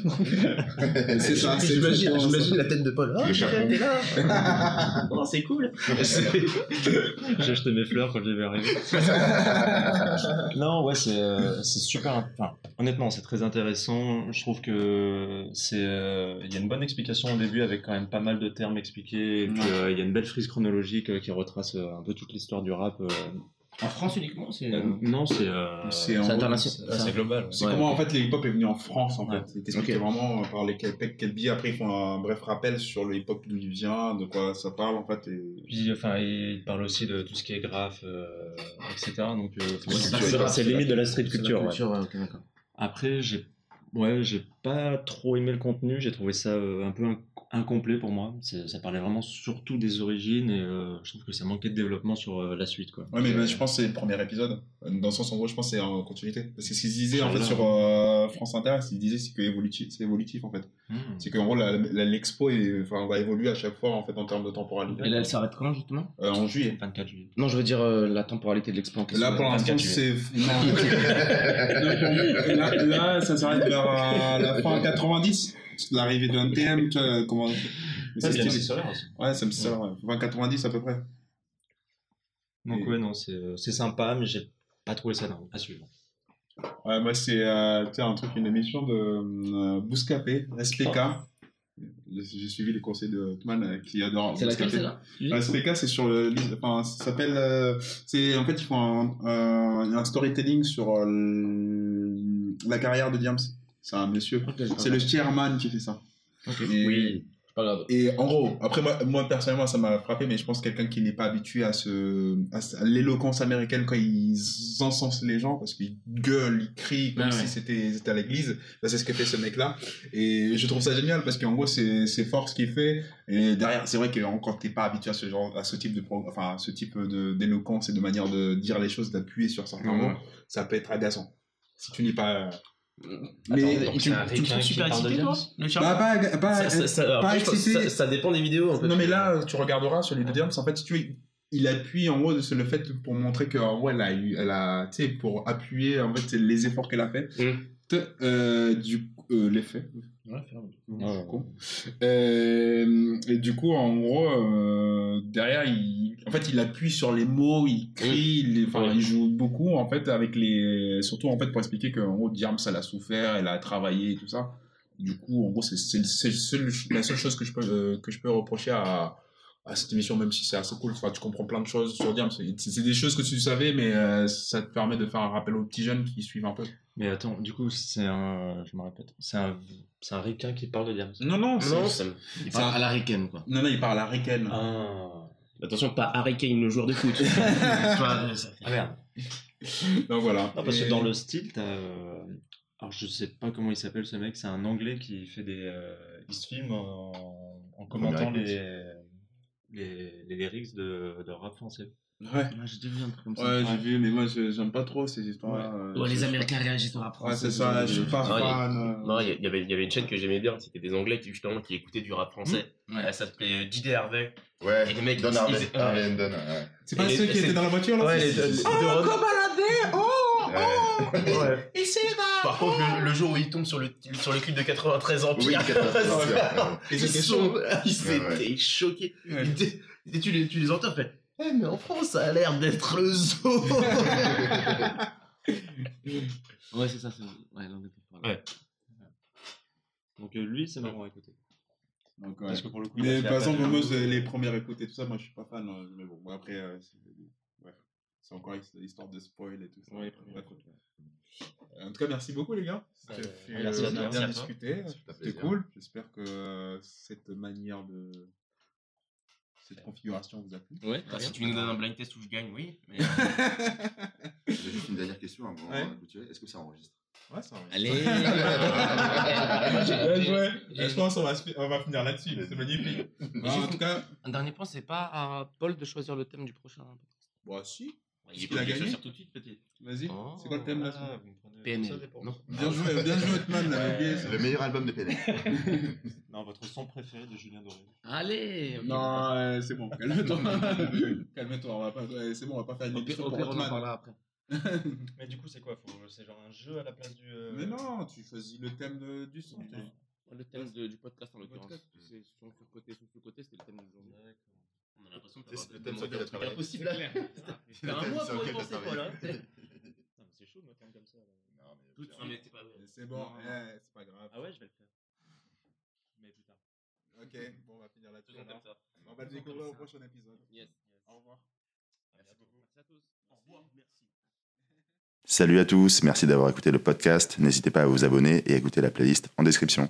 Speaker 1: C'est ça, c'est
Speaker 3: J'imagine la tête de Paul. Oh, t'es là
Speaker 5: Oh, c'est cool.
Speaker 2: J'ai acheté mes fleurs quand j'ai vu arriver. non, ouais, c'est euh, c'est super. Enfin, honnêtement, c'est très intéressant. Je trouve que c'est. euh, Il y a une bonne explication au début avec quand même pas mal de termes expliqués. Et puis,
Speaker 1: Ouais.
Speaker 2: euh, il y a une belle frise chronologique euh, qui retrace euh, un peu toute l'histoire du rap. Euh.
Speaker 3: En France uniquement c'est...
Speaker 2: Euh, non, c'est. euh,
Speaker 1: C'est
Speaker 3: C'est international.
Speaker 2: c'est- c'est global.
Speaker 1: C'est
Speaker 3: Ouais,
Speaker 1: comment en fait le hip-hop est venu en France en
Speaker 2: Ouais.
Speaker 1: fait. Il t'expliquait
Speaker 3: Ok.
Speaker 1: vraiment euh, par les biais. Après ils font un bref rappel sur le hip-hop d'où il vient, de quoi ça parle en fait. Et...
Speaker 2: Puis, enfin, il parle aussi de tout ce qui est graphe, euh, etc. Donc, euh, c'est
Speaker 3: c'est
Speaker 2: c'est- c'est limite de la street
Speaker 3: C'est la
Speaker 2: culture. Après, j'ai ouais, j'ai pas trop aimé le contenu. J'ai trouvé ça euh, un peu inc- incomplet pour moi. Ça parlait vraiment surtout des origines et euh, je trouve que ça manquait de développement sur euh, la suite. Quoi.
Speaker 1: Ouais mais, mais je pense que c'est le premier épisode. Dans le sens en gros je pense que c'est en continuité. Parce que ce qu'ils disaient en fait sur euh, France Inter, ce qu'ils disaient c'est que évolutif, c'est évolutif en fait.
Speaker 2: hmm.
Speaker 1: C'est qu'en gros l'expo va évoluer à chaque fois en fait en termes de temporalité.
Speaker 3: Et là, elle s'arrête quand justement?
Speaker 1: Euh, en juillet.
Speaker 2: 24 juillet.
Speaker 3: Non, je veux dire euh, la temporalité de l'expo en question.
Speaker 1: Là pour l'instant
Speaker 2: 24
Speaker 1: c'est non. là, là ça s'arrête vers euh, la fin 90. L'arrivée de NTM, tu vois comment. c'est
Speaker 2: Ouais, bien, solaire aussi.
Speaker 1: Ouais, ça me ouais. 20 90 à peu près.
Speaker 2: Donc,
Speaker 1: Et-
Speaker 2: ouais, non, c'est euh, c'est sympa, mais j'ai pas trouvé ça dingue à suivre.
Speaker 1: Ouais, moi, c'est euh, tu sais, un truc, une émission de euh, Bouscapé, SPK. J'ai suivi les conseils de Otman euh, qui adore
Speaker 3: C'est laquelle celle-là?
Speaker 1: SPK, c'est sur le. Enfin, ça s'appelle. euh, c'est en fait, ils font un, un, un storytelling sur le- la carrière de Diams. C'est un monsieur. C'est le chairman qui fait ça. Et-
Speaker 3: Oui, c'est pas grave.
Speaker 1: Et en gros, après moi, moi personnellement, ça m'a frappé, mais je pense que quelqu'un qui n'est pas habitué à, ce, à, ce- à l'éloquence américaine quand ils encensent les gens, parce qu'ils gueulent, ils crient comme
Speaker 3: Ah
Speaker 1: si
Speaker 3: ouais.
Speaker 1: c'était c'était à l'église, bah, c'est ce que fait ce mec-là. Et je trouve ça génial parce qu'en gros, c'est c'est fort ce qu'il fait. Et derrière, c'est vrai que quand t'es pas habitué à ce genre, à ce type de, enfin, à ce type de d'éloquence et de manière de dire les choses, d'appuyer sur certains mots, ça peut être agaçant. Si tu n'es pas.
Speaker 5: Mais
Speaker 2: donc
Speaker 5: tu,
Speaker 2: c'est un
Speaker 5: tu super
Speaker 2: de
Speaker 5: excité, toi Le
Speaker 1: Bah, pas, pas,
Speaker 5: ça, ça, ça-
Speaker 1: pas
Speaker 5: après, ça, ça dépend des vidéos. En fait.
Speaker 1: Non mais là, tu regarderas sur les deux Diams, en fait, si tu veux, il appuie en gros sur le fait pour montrer que en gros, elle a eu, elle a, tu sais, pour appuyer en fait c'est les efforts qu'elle a fait.
Speaker 5: Mm.
Speaker 1: euh, du euh, l'effet.
Speaker 2: Ouais.
Speaker 1: Non, je suis con. Euh, et du coup, en gros, euh, derrière, il, en fait, il appuie sur les mots, il crie, il,
Speaker 2: Ouais.
Speaker 1: joue beaucoup, en fait, avec les, surtout, en fait, pour expliquer qu'en gros, Diams, elle a souffert, elle a travaillé et tout ça. Du coup, en gros, c'est, c'est, c'est le seul- la seule chose que je peux, euh, que je peux reprocher à, à cette émission, même si c'est assez cool. Enfin, tu comprends plein de choses sur Diams. C'est, des choses que tu savais, mais euh, ça te permet de faire un rappel aux petits jeunes qui suivent un peu.
Speaker 2: Mais attends, du coup, c'est un. Je me répète. C'est un, c'est un ricain qui parle de Diams.
Speaker 1: Non, non, c'est,
Speaker 3: Il parle à la ricaine, quoi.
Speaker 1: non, non, il parle à Riken.
Speaker 2: Ah.
Speaker 5: Attention, pas Harry Kane, le joueur de foot. Vois, euh,
Speaker 2: Ah merde.
Speaker 1: Donc voilà.
Speaker 2: Non, parce
Speaker 1: Et-
Speaker 2: que dans le style, t'as. euh, Alors, je sais pas comment il s'appelle ce mec, c'est un anglais qui fait des. euh, Il se filme en, en commentant les, les, les lyrics de, de rap français.
Speaker 1: Ouais.
Speaker 3: Ouais, j'ai déjà vu un truc comme ça.
Speaker 1: Ouais, j'ai vu, mais moi je- j'aime pas trop ces histoires-là. euh,
Speaker 3: Ouais, les Américains réagissent au rap
Speaker 1: Ouais,
Speaker 3: français.
Speaker 1: c'est ça, je suis pas
Speaker 5: Non, il y a-
Speaker 1: fan. euh.
Speaker 5: Non, il y, avait, il y avait une chaîne que j'aimais bien, c'était des Anglais qui, justement, qui écoutaient du rap français.
Speaker 3: Ouais.
Speaker 5: Elle s'appelait JD Harvey.
Speaker 4: Ouais,
Speaker 5: Et les mecs,
Speaker 4: Don Harvey,
Speaker 5: ils-
Speaker 4: Harvey and Don, ouais.
Speaker 1: C'est pas
Speaker 5: Et
Speaker 1: ceux
Speaker 5: les-
Speaker 1: qui étaient dans la voiture là?
Speaker 5: Ouais,
Speaker 1: c'est-
Speaker 5: les- les-
Speaker 1: Oh, comme baladé Oh
Speaker 4: Ouais.
Speaker 5: Ouais.
Speaker 1: Il s'est
Speaker 5: Par contre, le, le jour où il tombe sur le, sur le clip de 93 ans,
Speaker 4: Oui,
Speaker 5: Pierre,
Speaker 4: 93 ans,
Speaker 1: Et
Speaker 5: ils choqués. Tu, les, tu les entends, fait, eh, mais en France, ça a l'air d'être le zoo.
Speaker 3: Ouais, c'est ça. c'est- Ouais.
Speaker 5: Ouais.
Speaker 2: Donc, euh, lui, c'est marrant à écouter.
Speaker 1: Donc, ouais.
Speaker 2: Parce que pour le coup,
Speaker 1: Mais par exemple, les premières écoutes et tout ça, moi je suis pas fan. euh, Mais bon, bon, après, euh, c'est ouais. Encore histoire de spoil et tout ça.
Speaker 2: Ouais,
Speaker 1: Bref. En tout cas, merci beaucoup les gars.
Speaker 2: Ouais, ouais, merci
Speaker 1: euh,
Speaker 2: Merci
Speaker 1: bien
Speaker 2: à
Speaker 4: fait
Speaker 1: C'était cool. J'espère que euh, cette manière de. Cette configuration vous a plu.
Speaker 3: Ouais,
Speaker 5: Ah, si tu nous donnes un blind test où je gagne, oui. Mais...
Speaker 4: J'ai juste une dernière question avant
Speaker 1: Ouais.
Speaker 4: de clôturer. Est-ce que ça enregistre?
Speaker 1: Ouais, ça va.
Speaker 3: Allez.
Speaker 1: Je pense qu'on va, on va finir là-dessus. C'est magnifique. Bah, en tout cas,
Speaker 3: Un dernier point, c'est pas à Paul de choisir le thème du prochain.
Speaker 1: bon, si.
Speaker 5: Il est
Speaker 1: Il a gagné
Speaker 5: tout de suite, petit.
Speaker 1: Vas-y.
Speaker 3: Oh.
Speaker 1: C'est quoi le thème là
Speaker 2: Ah,
Speaker 3: PNL. Non.
Speaker 1: Bien joué, bien joué, Otman. j'avais oublié ça.
Speaker 4: Le meilleur album de PNL.
Speaker 2: Non, votre son préféré de Julien Doré.
Speaker 3: Allez.
Speaker 1: Non, euh, c'est bon, calme-toi. calme-toi, on va pas, c'est bon, on va pas faire une émission pour
Speaker 3: on
Speaker 1: Hotman.
Speaker 3: parlera après.
Speaker 2: Mais du coup, c'est quoi faut... C'est genre un jeu à la place du. euh,
Speaker 1: Mais non, tu choisis le thème de- du son.
Speaker 3: Le thème de- du podcast en l'occurrence.
Speaker 1: Podcast.
Speaker 3: C'est son sur-côté, son sous-côté, c'était le thème du jour.
Speaker 5: On a l'impression de
Speaker 4: C'est
Speaker 5: savoir
Speaker 4: le
Speaker 5: des
Speaker 4: thème
Speaker 5: mots
Speaker 4: sur lequel
Speaker 5: d'un
Speaker 4: t'as
Speaker 5: impossible. Un mois pour y penser, Paul. hein.
Speaker 2: Non, mais c'est chaud de mettre un comme ça. là.
Speaker 4: Non, mais
Speaker 5: Tout-
Speaker 4: au
Speaker 5: non, mais
Speaker 4: pire,
Speaker 5: c'est pas vrai.
Speaker 1: C'est bon, eh, c'est pas grave.
Speaker 2: Ah ouais, je vais le faire. Mais plus tard.
Speaker 1: Ok, bon, on va finir là-dessus. On va le découvrir au prochain épisode.
Speaker 3: Yes.
Speaker 1: Au revoir.
Speaker 3: Merci beaucoup. Merci à tous.
Speaker 5: Au revoir, merci.
Speaker 4: Salut à tous, merci d'avoir écouté le podcast. N'hésitez pas à vous abonner et à écouter la playlist en description.